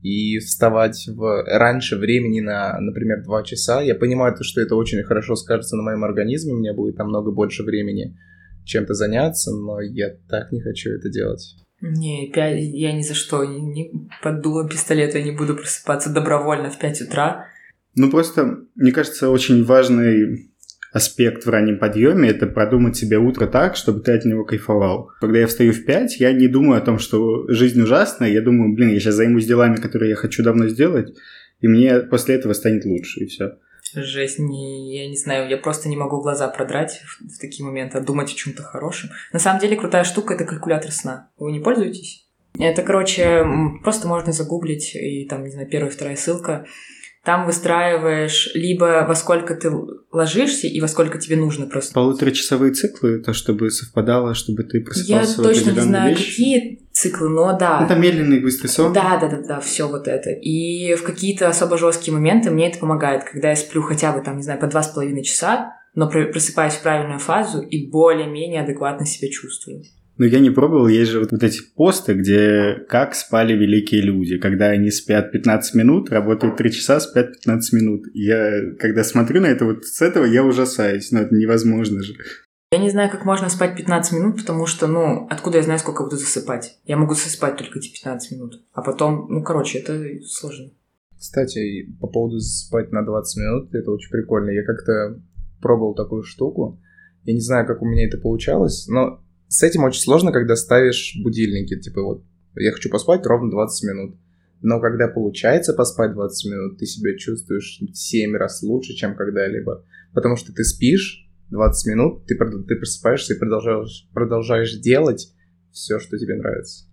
и вставать в раньше времени на, например, 2 часа. Я понимаю, что это очень хорошо скажется на моем организме, у меня будет намного больше времени чем-то заняться, но я так не хочу это делать. Не, 5, я ни за что, не, не под дулом пистолета не буду просыпаться добровольно в 5 утра. Ну, просто, мне кажется, очень важный аспект в раннем подъеме – это продумать себе утро так, чтобы ты от него кайфовал. Когда я встаю в 5, я не думаю о том, что жизнь ужасная, я думаю, блин, я сейчас займусь делами, которые я хочу давно сделать, и мне после этого станет лучше, и все. Жесть, не, я не знаю, я просто не могу глаза продрать в, в такие моменты, а думать о чем-то хорошем. На самом деле крутая штука – это калькулятор сна. Вы не пользуетесь? Это, короче, просто можно загуглить, и там, не знаю, первая, вторая ссылка – там выстраиваешь либо во сколько ты ложишься и во сколько тебе нужно просто. Полуторачасовые циклы, то чтобы совпадало, чтобы ты просыпался Я точно не знаю, вещь. какие циклы, но да. Ну, там медленный быстрый сон. Да, да, да, да, все вот это. И в какие-то особо жесткие моменты мне это помогает, когда я сплю хотя бы там, не знаю, по два с половиной часа, но просыпаюсь в правильную фазу и более-менее адекватно себя чувствую. Ну, я не пробовал, есть же вот, вот эти посты, где как спали великие люди, когда они спят 15 минут, работают 3 часа, спят 15 минут. Я, когда смотрю на это, вот с этого я ужасаюсь, но это невозможно же. Я не знаю, как можно спать 15 минут, потому что, ну, откуда я знаю, сколько буду засыпать? Я могу засыпать только эти 15 минут. А потом, ну, короче, это сложно. Кстати, по поводу спать на 20 минут, это очень прикольно. Я как-то пробовал такую штуку. Я не знаю, как у меня это получалось, но с этим очень сложно, когда ставишь будильники, типа вот, я хочу поспать ровно 20 минут. Но когда получается поспать 20 минут, ты себя чувствуешь в 7 раз лучше, чем когда-либо. Потому что ты спишь 20 минут, ты, ты просыпаешься и продолжаешь, продолжаешь делать все, что тебе нравится.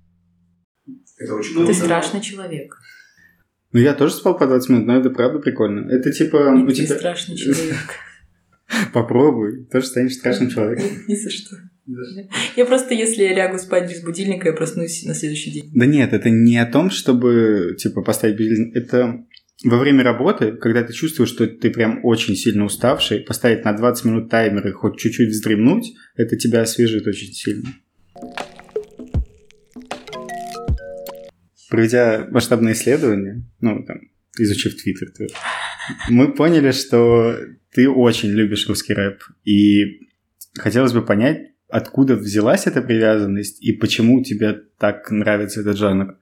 Это очень круто. Ты страшный человек. Ну, я тоже спал по 20 минут, но это правда прикольно. Это типа... И ты тебя... страшный человек. Попробуй, тоже станешь страшным человеком. Ни за что. Я просто, если я лягу спать без будильника, я проснусь на следующий день. Да нет, это не о том, чтобы, типа, поставить будильник. Это во время работы, когда ты чувствуешь, что ты прям очень сильно уставший, поставить на 20 минут таймер и хоть чуть-чуть вздремнуть, это тебя освежит очень сильно. проведя масштабное исследование, ну, там, изучив Твиттер, мы поняли, что ты очень любишь русский рэп. И хотелось бы понять, откуда взялась эта привязанность и почему тебе так нравится этот жанр.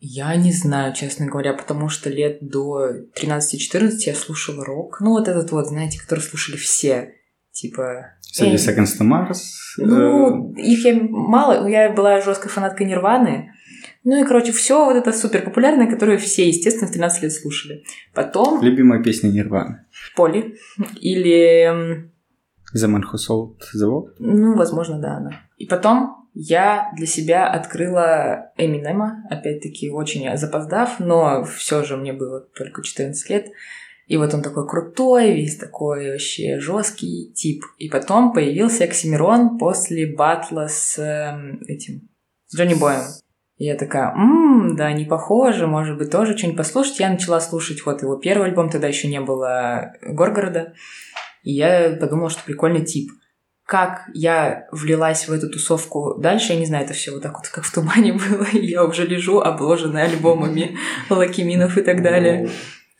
Я не знаю, честно говоря, потому что лет до 13-14 я слушала рок. Ну, вот этот вот, знаете, который слушали все. Типа... Среди Seconds to Mars? Ну, э... их я мало... Я была жесткой фанаткой Нирваны. Ну и, короче, все вот это супер популярное, которое все, естественно, в 13 лет слушали. Потом... Любимая песня Нирваны? Поли. Или... The Man Who Sold the World? Ну, возможно, да, она. И потом я для себя открыла Эминема, опять-таки очень запоздав, но все же мне было только 14 лет. И вот он такой крутой, весь такой вообще жесткий тип. И потом появился Оксимирон после батла с э, этим, с Джонни Боем. И я такая, ммм, да, не похоже, может быть, тоже что-нибудь послушать. Я начала слушать вот его первый альбом, тогда еще не было Горгорода. И я подумала, что прикольный тип как я влилась в эту тусовку дальше, я не знаю, это все вот так вот, как в тумане было, и я уже лежу, обложенная альбомами Лакиминов и так далее.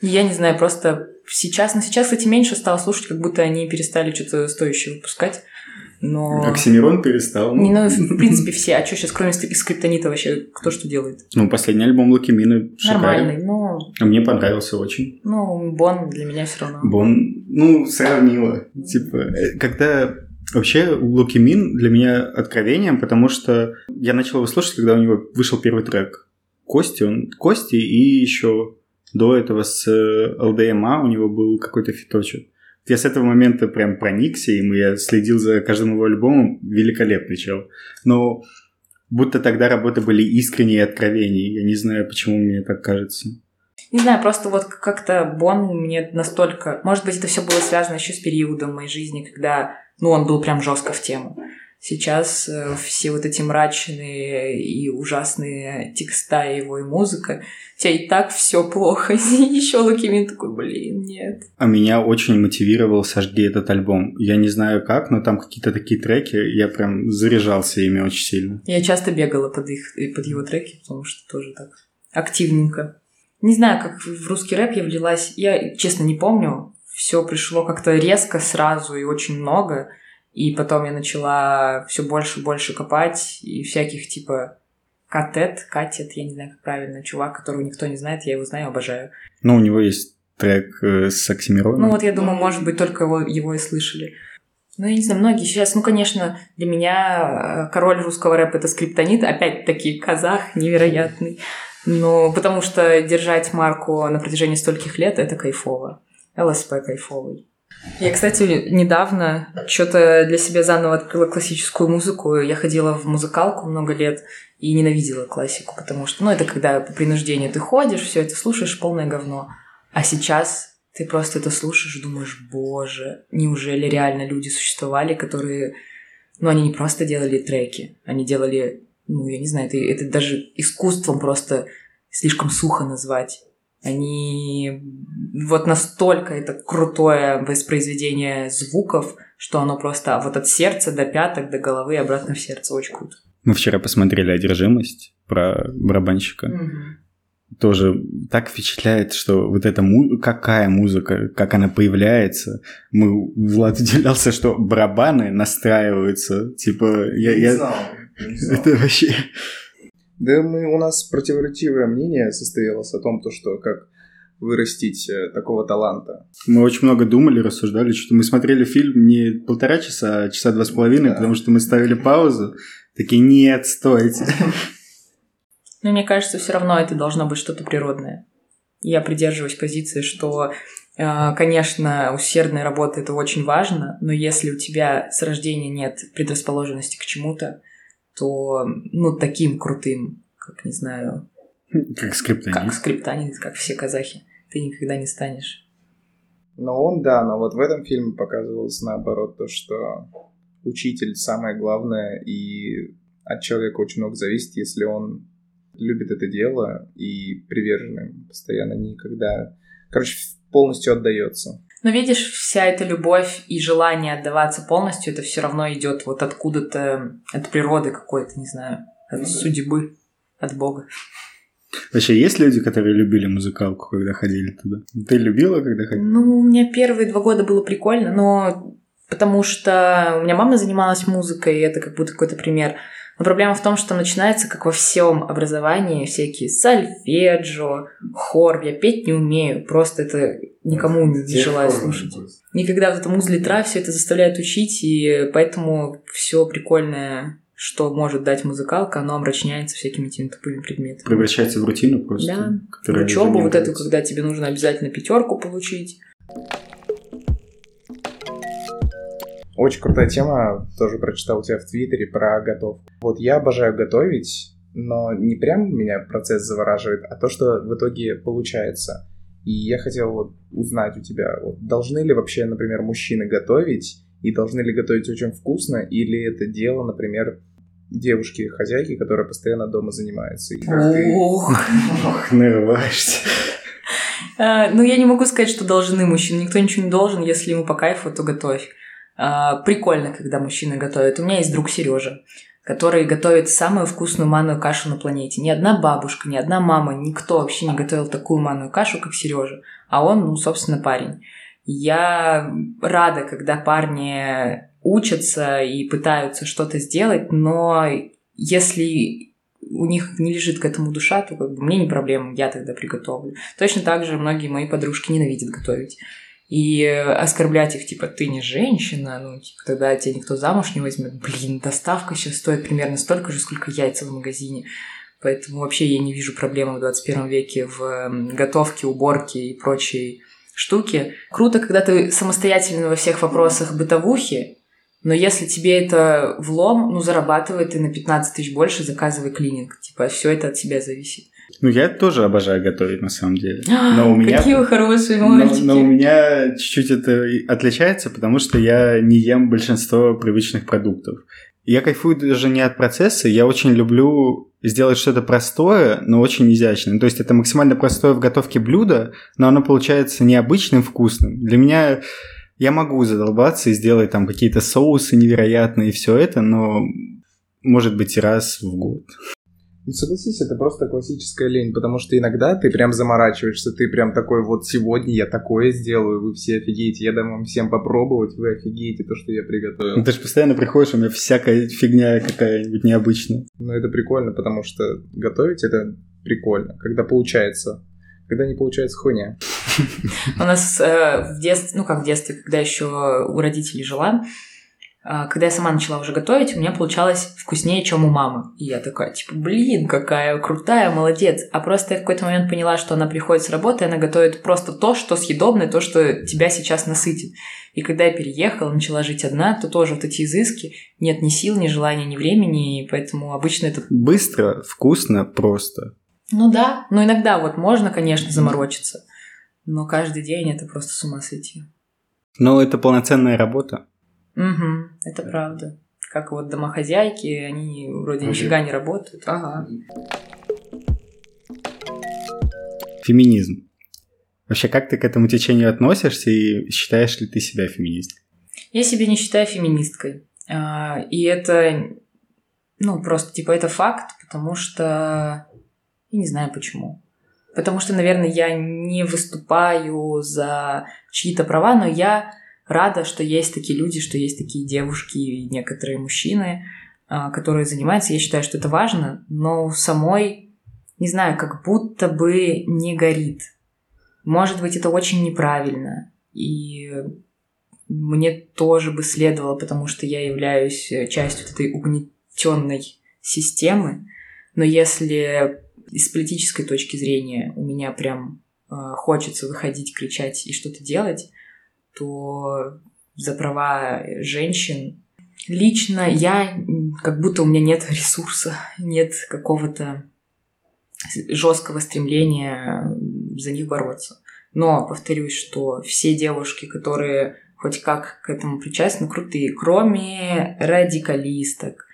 Я не знаю, просто сейчас, но сейчас, кстати, меньше стало слушать, как будто они перестали что-то стоящее выпускать. Но... Оксимирон перестал. Не, ну, в принципе, все. А что сейчас, кроме скриптонита, вообще кто что делает? Ну, последний альбом Лакимина Нормальный, но... А мне понравился очень. Ну, Бон для меня все равно. Бон, ну, сравнила. Типа, э, когда Вообще, Луки Мин для меня откровением, потому что я начал его слушать, когда у него вышел первый трек. Кости, он Кости, и еще до этого с LDMA у него был какой-то фиточек. Я с этого момента прям проникся им, и я следил за каждым его альбомом. Великолепный чел. Но будто тогда работы были искренние и откровенние. Я не знаю, почему мне так кажется. Не знаю, просто вот как-то Бон мне настолько... Может быть, это все было связано еще с периодом моей жизни, когда ну, он был прям жестко в тему. Сейчас э, все вот эти мрачные и ужасные текста его и музыка, у тебя и так все плохо. Еще Лукимин такой, блин, нет. А меня очень мотивировал «Сожги этот альбом». Я не знаю как, но там какие-то такие треки, я прям заряжался ими очень сильно. Я часто бегала под, их, под его треки, потому что тоже так активненько. Не знаю, как в русский рэп я влилась. Я, честно, не помню все пришло как-то резко сразу и очень много. И потом я начала все больше и больше копать, и всяких типа Катет, Катет, я не знаю, как правильно, чувак, которого никто не знает, я его знаю, обожаю. Ну, у него есть трек э, с Оксимироном. Ну, вот я думаю, может быть, только его, его и слышали. Ну, я не знаю, многие сейчас, ну, конечно, для меня э, король русского рэпа — это скриптонит, опять-таки казах невероятный. Но потому что держать марку на протяжении стольких лет — это кайфово. ЛСП кайфовый. Я, кстати, недавно что-то для себя заново открыла классическую музыку. Я ходила в музыкалку много лет и ненавидела классику, потому что, ну, это когда по принуждению ты ходишь, все это слушаешь, полное говно. А сейчас ты просто это слушаешь думаешь, боже, неужели реально люди существовали, которые, ну, они не просто делали треки, они делали, ну, я не знаю, это, это даже искусством просто слишком сухо назвать. Они вот настолько это крутое воспроизведение звуков, что оно просто вот от сердца до пяток, до головы и обратно в сердце. Очень круто. Мы вчера посмотрели «Одержимость» про барабанщика. Угу. Тоже так впечатляет, что вот эта му... какая музыка, как она появляется. Мы Влад удивлялся, что барабаны настраиваются. Типа, я, я... Это вообще да мы, у нас противоречивое мнение состоялось о том, то, что как вырастить э, такого таланта. Мы очень много думали, рассуждали, что мы смотрели фильм не полтора часа, а часа два с половиной, да. потому что мы ставили паузу. Такие, нет, стойте. Но мне кажется, все равно это должно быть что-то природное. Я придерживаюсь позиции, что, э, конечно, усердная работа это очень важно, но если у тебя с рождения нет предрасположенности к чему-то, то, ну, таким крутым, как, не знаю... Как скриптонит. Как скриптонит, как все казахи. Ты никогда не станешь. Но он, да, но вот в этом фильме показывалось наоборот то, что учитель самое главное, и от человека очень много зависит, если он любит это дело и привержен им постоянно, никогда... Короче, полностью отдается. Но видишь, вся эта любовь и желание отдаваться полностью, это все равно идет вот откуда-то, от природы какой-то, не знаю, от судьбы, от Бога. Вообще, есть люди, которые любили музыкалку, когда ходили туда? Ты любила, когда ходила? Ну, у меня первые два года было прикольно, но потому что у меня мама занималась музыкой, и это как будто какой-то пример. Но проблема в том, что начинается, как во всем образовании, всякие сальфеджио, хор. Я петь не умею, просто это никому не желаю слушать. Никогда в этом узле тра все это заставляет учить, и поэтому все прикольное что может дать музыкалка, оно омрачняется всякими этими тупыми предметами. Превращается в рутину просто. Да. Учебу вот эту, когда тебе нужно обязательно пятерку получить. Очень крутая тема, тоже прочитал у тебя в Твиттере про готовку. Вот я обожаю готовить, но не прям меня процесс завораживает, а то, что в итоге получается. И я хотел вот узнать у тебя, вот, должны ли вообще, например, мужчины готовить, и должны ли готовить очень вкусно, или это дело, например, девушки-хозяйки, которая постоянно дома занимается. Ох, Ох, нарываешься. А, ну, я не могу сказать, что должны мужчины. Никто ничего не должен, если ему по кайфу, то готовь. А, прикольно, когда мужчины готовят. У меня есть друг Сережа, который готовит самую вкусную манную кашу на планете. Ни одна бабушка, ни одна мама, никто вообще не готовил такую манную кашу, как Сережа. А он, ну, собственно, парень. Я рада, когда парни учатся и пытаются что-то сделать, но если у них не лежит к этому душа, то как бы мне не проблема, я тогда приготовлю. Точно так же многие мои подружки ненавидят готовить. И оскорблять их, типа, ты не женщина, ну, типа, тогда тебя никто замуж не возьмет. Блин, доставка сейчас стоит примерно столько же, сколько яйца в магазине. Поэтому вообще я не вижу проблемы в 21 веке в готовке, уборке и прочей штуки. Круто, когда ты самостоятельно во всех вопросах бытовухи, но если тебе это влом, ну, зарабатывай ты на 15 тысяч больше, заказывай клининг. Типа, все это от тебя зависит. Ну, я тоже обожаю готовить, на самом деле. Но у меня... Какие вы хорошие мальчики. Но, но у меня чуть-чуть это отличается, потому что я не ем большинство привычных продуктов. Я кайфую даже не от процесса, я очень люблю сделать что-то простое, но очень изящное. То есть это максимально простое в готовке блюдо, но оно получается необычным, вкусным. Для меня я могу задолбаться и сделать там какие-то соусы невероятные и все это, но может быть раз в год. Ну, согласись, это просто классическая лень, потому что иногда ты прям заморачиваешься, ты прям такой, вот сегодня я такое сделаю, вы все офигеете, я дам вам всем попробовать, вы офигеете то, что я приготовил. Ну, ты же постоянно приходишь, у меня всякая фигня какая-нибудь необычная. Ну, это прикольно, потому что готовить это прикольно, когда получается. Когда не получается хуйня. У нас э, в детстве, ну как в детстве, когда еще у родителей жила, когда я сама начала уже готовить, у меня получалось вкуснее, чем у мамы. И я такая, типа, блин, какая крутая, молодец. А просто я в какой-то момент поняла, что она приходит с работы, она готовит просто то, что съедобное, то, что тебя сейчас насытит. И когда я переехала, начала жить одна, то тоже вот эти изыски нет ни сил, ни желания, ни времени, и поэтому обычно это... Быстро, вкусно, просто. Ну да, но иногда вот можно, конечно, заморочиться, но каждый день это просто с ума сойти. Но это полноценная работа. Угу, это правда. Как вот домохозяйки, они вроде нифига не работают. Ага. Феминизм. Вообще, как ты к этому течению относишься и считаешь ли ты себя феминисткой? Я себя не считаю феминисткой. А, и это, ну, просто, типа, это факт, потому что и не знаю почему. Потому что, наверное, я не выступаю за чьи-то права, но я рада, что есть такие люди, что есть такие девушки и некоторые мужчины, а, которые занимаются. Я считаю, что это важно, но самой, не знаю, как будто бы не горит. Может быть, это очень неправильно. И мне тоже бы следовало, потому что я являюсь частью этой угнетенной системы. Но если из политической точки зрения у меня прям э, хочется выходить, кричать и что-то делать, то за права женщин лично я как будто у меня нет ресурса, нет какого-то жесткого стремления за них бороться. Но повторюсь, что все девушки, которые хоть как к этому причастны, крутые, кроме радикалисток,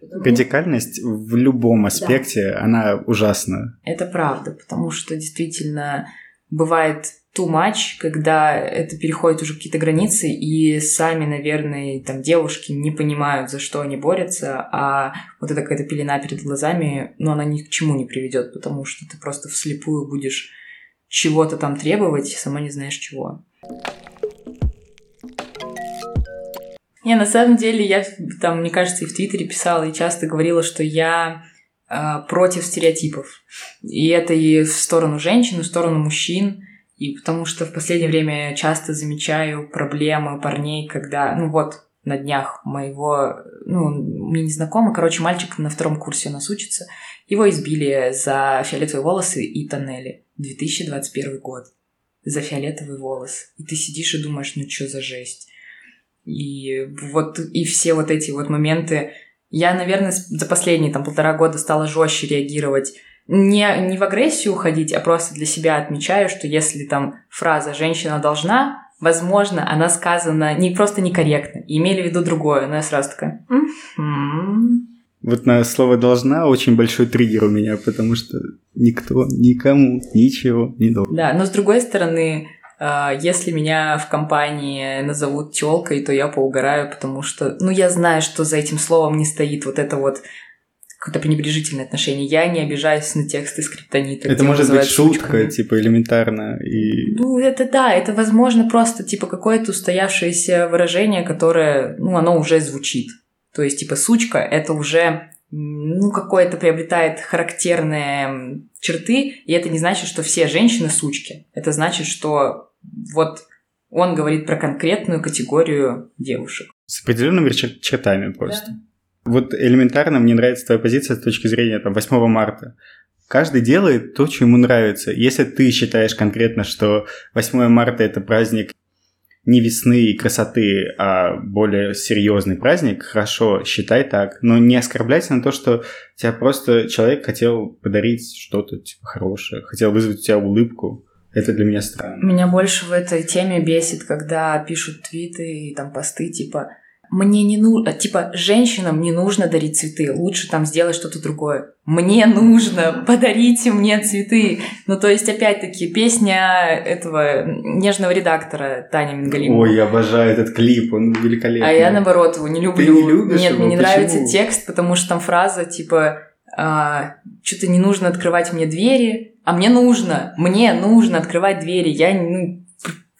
Радикальность в любом аспекте, да. она ужасна. Это правда, потому что действительно бывает too much, когда это переходит уже какие-то границы, и сами, наверное, там девушки не понимают, за что они борются, а вот эта какая-то пелена перед глазами, ну, она ни к чему не приведет, потому что ты просто вслепую будешь чего-то там требовать, сама не знаешь чего. Не, на самом деле, я там, мне кажется, и в Твиттере писала, и часто говорила, что я э, против стереотипов. И это и в сторону женщин, и в сторону мужчин. И потому что в последнее время я часто замечаю проблемы парней, когда, ну вот, на днях моего, ну, мне не знакомо, короче, мальчик на втором курсе у нас учится, его избили за фиолетовые волосы и тоннели. 2021 год. За фиолетовый волос. И ты сидишь и думаешь, ну что за жесть. И вот и все вот эти вот моменты. Я, наверное, за последние там полтора года стала жестче реагировать. Не, не в агрессию уходить, а просто для себя отмечаю, что если там фраза «женщина должна», возможно, она сказана не просто некорректно, и имели в виду другое, но я сразу такая Вот на слово «должна» очень большой триггер у меня, потому что никто никому ничего не должен. Да, но с другой стороны, а, если меня в компании назовут телкой, то я поугараю, потому что, ну, я знаю, что за этим словом не стоит вот это вот какое-то пренебрежительное отношение. Я не обижаюсь на тексты скриптонита. Это может быть шутка, сучками. типа, элементарно. И... Ну, это да, это, возможно, просто, типа, какое-то устоявшееся выражение, которое, ну, оно уже звучит. То есть, типа, сучка — это уже ну, какое-то приобретает характерные черты, и это не значит, что все женщины сучки. Это значит, что вот он говорит про конкретную категорию девушек. С определенными чер- чертами просто. Да. Вот элементарно мне нравится твоя позиция с точки зрения там, 8 марта. Каждый делает то, что ему нравится. Если ты считаешь конкретно, что 8 марта это праздник не весны и красоты, а более серьезный праздник, хорошо, считай так. Но не оскорбляйся на то, что тебя просто человек хотел подарить что-то типа, хорошее, хотел вызвать у тебя улыбку. Это для меня странно. Меня больше в этой теме бесит, когда пишут твиты и там посты типа мне не нужно, типа, женщинам не нужно дарить цветы, лучше там сделать что-то другое. Мне нужно, подарите мне цветы. Ну, то есть, опять-таки, песня этого нежного редактора Таня Мингалимова. Ой, я обожаю этот клип, он великолепный. А я, наоборот, его не люблю. Ты не любишь Нет, его? мне не Почему? нравится текст, потому что там фраза, типа, а, что-то не нужно открывать мне двери, а мне нужно, мне нужно открывать двери. Я, ну,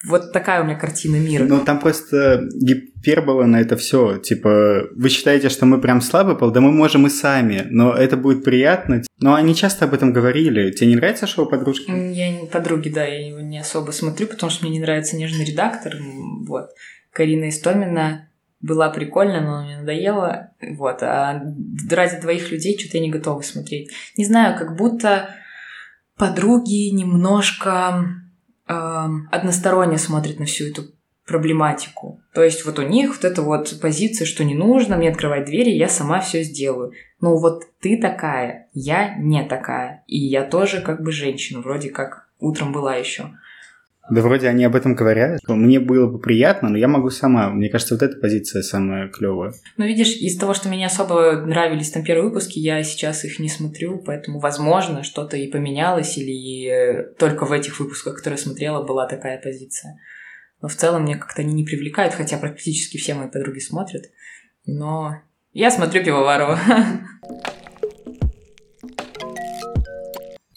вот такая у меня картина мира. Ну, там просто гипербола на это все. Типа, вы считаете, что мы прям слабый пол? Да мы можем и сами, но это будет приятно. Но они часто об этом говорили. Тебе не нравится шоу «Подружки»? Я подруги, да, я его не особо смотрю, потому что мне не нравится нежный редактор. Вот. Карина Истомина была прикольная, но мне надоело. Вот. А ради двоих людей что-то я не готова смотреть. Не знаю, как будто подруги немножко односторонне смотрит на всю эту проблематику. То есть вот у них вот эта вот позиция, что не нужно мне открывать двери, я сама все сделаю. Ну вот ты такая, я не такая. И я тоже как бы женщина, вроде как утром была еще. Да вроде они об этом говорят. Мне было бы приятно, но я могу сама. Мне кажется, вот эта позиция самая клевая. Ну, видишь, из-за того, что мне особо нравились там первые выпуски, я сейчас их не смотрю, поэтому, возможно, что-то и поменялось, или э, только в этих выпусках, которые я смотрела, была такая позиция. Но в целом мне как-то они не привлекают, хотя практически все мои подруги смотрят. Но я смотрю Пивоварова.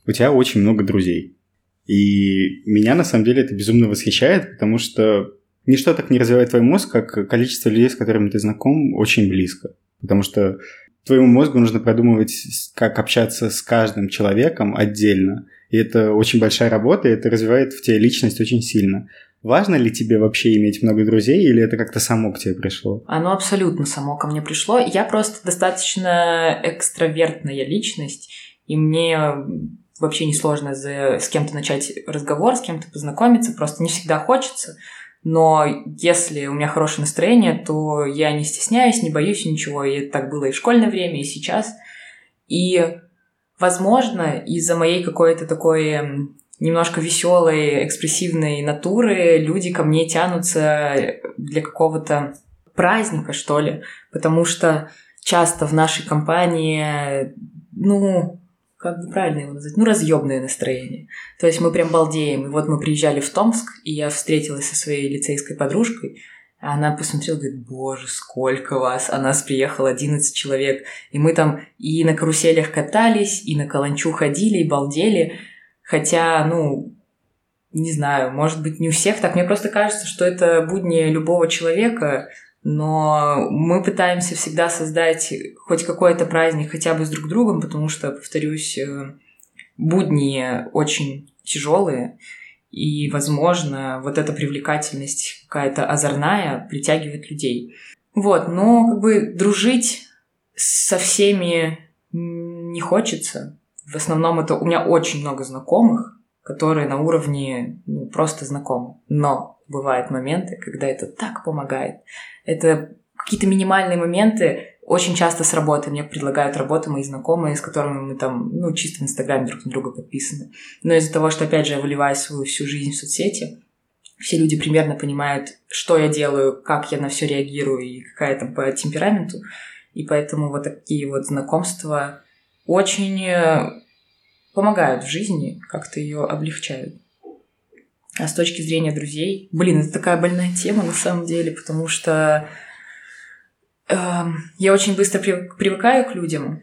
У тебя очень много друзей. И меня на самом деле это безумно восхищает, потому что ничто так не развивает твой мозг, как количество людей, с которыми ты знаком, очень близко. Потому что твоему мозгу нужно продумывать, как общаться с каждым человеком отдельно. И это очень большая работа, и это развивает в тебе личность очень сильно. Важно ли тебе вообще иметь много друзей, или это как-то само к тебе пришло? Оно абсолютно само ко мне пришло. Я просто достаточно экстравертная личность, и мне вообще несложно за, с кем-то начать разговор, с кем-то познакомиться, просто не всегда хочется. Но если у меня хорошее настроение, то я не стесняюсь, не боюсь ничего. И так было и в школьное время, и сейчас. И, возможно, из-за моей какой-то такой немножко веселой, экспрессивной натуры люди ко мне тянутся для какого-то праздника, что ли. Потому что часто в нашей компании, ну, как бы правильно его назвать, ну, разъемное настроение. То есть мы прям балдеем. И вот мы приезжали в Томск, и я встретилась со своей лицейской подружкой, а она посмотрела, говорит, боже, сколько вас. А нас приехало 11 человек. И мы там и на каруселях катались, и на каланчу ходили, и балдели. Хотя, ну, не знаю, может быть, не у всех так. Мне просто кажется, что это будни любого человека, но мы пытаемся всегда создать хоть какой-то праздник хотя бы с друг другом, потому что, повторюсь, э, будни очень тяжелые, и, возможно, вот эта привлекательность какая-то озорная притягивает людей. Вот, но как бы дружить со всеми не хочется. В основном это у меня очень много знакомых, которые на уровне ну, просто знакомы. Но бывают моменты, когда это так помогает. Это какие-то минимальные моменты, очень часто с работы мне предлагают работу мои знакомые, с которыми мы там, ну, чисто в Инстаграме друг на друга подписаны. Но из-за того, что, опять же, я выливаю свою всю жизнь в соцсети, все люди примерно понимают, что я делаю, как я на все реагирую и какая там по темпераменту. И поэтому вот такие вот знакомства очень э, помогают в жизни, как-то ее облегчают. А с точки зрения друзей, блин, это такая больная тема на самом деле, потому что э, я очень быстро привыкаю к людям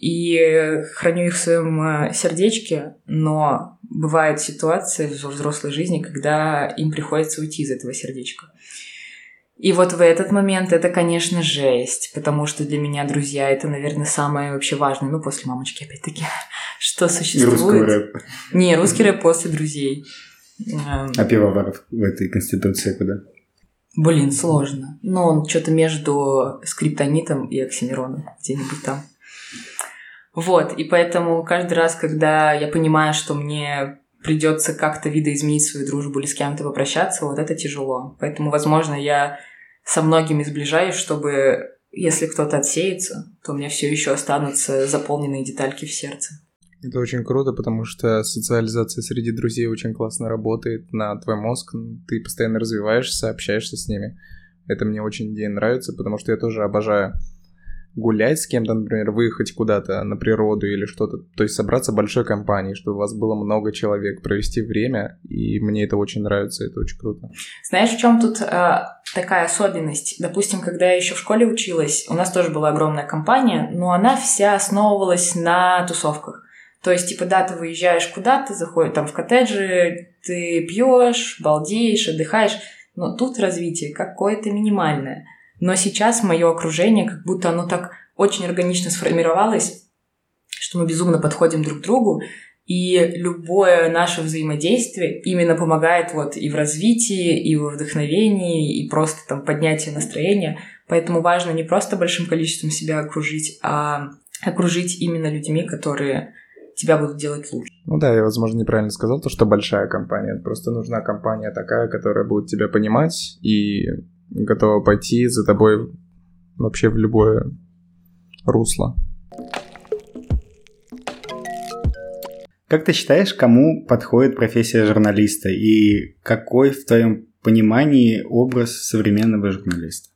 и храню их в своем э, сердечке, но бывают ситуации в взрослой жизни, когда им приходится уйти из этого сердечка. И вот в этот момент это, конечно, жесть, потому что для меня друзья это, наверное, самое вообще важное, ну, после мамочки, опять-таки, что существует. И русский рэп. Не, русский рэп после друзей. А пивоваров в этой конституции куда? Блин, сложно. Но он что-то между скриптонитом и оксимироном, где-нибудь там. Вот, и поэтому каждый раз, когда я понимаю, что мне придется как-то видоизменить свою дружбу или с кем-то попрощаться, вот это тяжело. Поэтому, возможно, я со многими сближаюсь, чтобы если кто-то отсеется, то у меня все еще останутся заполненные детальки в сердце. Это очень круто, потому что социализация среди друзей очень классно работает на твой мозг, ты постоянно развиваешься, общаешься с ними. Это мне очень идея нравится, потому что я тоже обожаю гулять с кем-то, например, выехать куда-то на природу или что-то, то есть собраться большой компанией, чтобы у вас было много человек, провести время, и мне это очень нравится, это очень круто. Знаешь, в чем тут э, такая особенность? Допустим, когда я еще в школе училась, у нас тоже была огромная компания, но она вся основывалась на тусовках. То есть, типа, да, ты выезжаешь куда-то, заходишь там в коттеджи, ты пьешь, балдеешь, отдыхаешь, но тут развитие какое-то минимальное – но сейчас мое окружение, как будто оно так очень органично сформировалось, что мы безумно подходим друг к другу, и любое наше взаимодействие именно помогает вот и в развитии, и во вдохновении, и просто там поднятии настроения. Поэтому важно не просто большим количеством себя окружить, а окружить именно людьми, которые тебя будут делать лучше. Ну да, я, возможно, неправильно сказал то, что большая компания. Просто нужна компания такая, которая будет тебя понимать и готова пойти за тобой вообще в любое русло. Как ты считаешь, кому подходит профессия журналиста и какой в твоем понимании образ современного журналиста?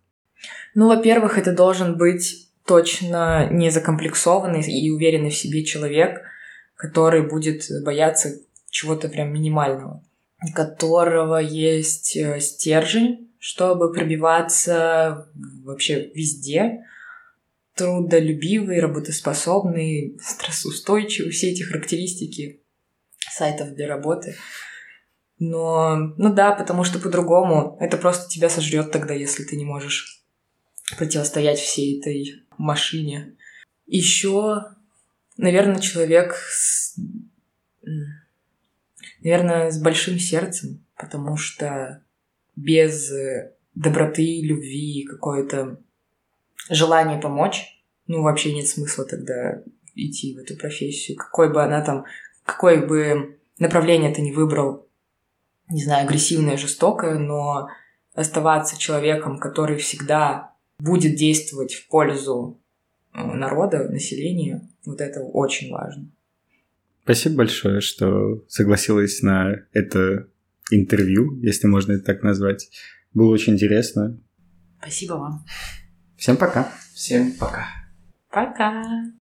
Ну, во-первых, это должен быть точно не закомплексованный и уверенный в себе человек, который будет бояться чего-то прям минимального, у которого есть э, стержень, чтобы пробиваться вообще везде. Трудолюбивый, работоспособный, стрессоустойчивый, все эти характеристики сайтов для работы. Но, ну да, потому что по-другому это просто тебя сожрет тогда, если ты не можешь противостоять всей этой машине. Еще, наверное, человек с, наверное, с большим сердцем, потому что без доброты, любви, какое-то желание помочь, ну, вообще нет смысла тогда идти в эту профессию. Какой бы она там, какое бы направление ты не выбрал, не знаю, агрессивное, жестокое, но оставаться человеком, который всегда будет действовать в пользу э, народа, населения, вот это очень важно. Спасибо большое, что согласилась на это интервью, если можно это так назвать. Было очень интересно. Спасибо вам. Всем пока. Всем пока. Пока.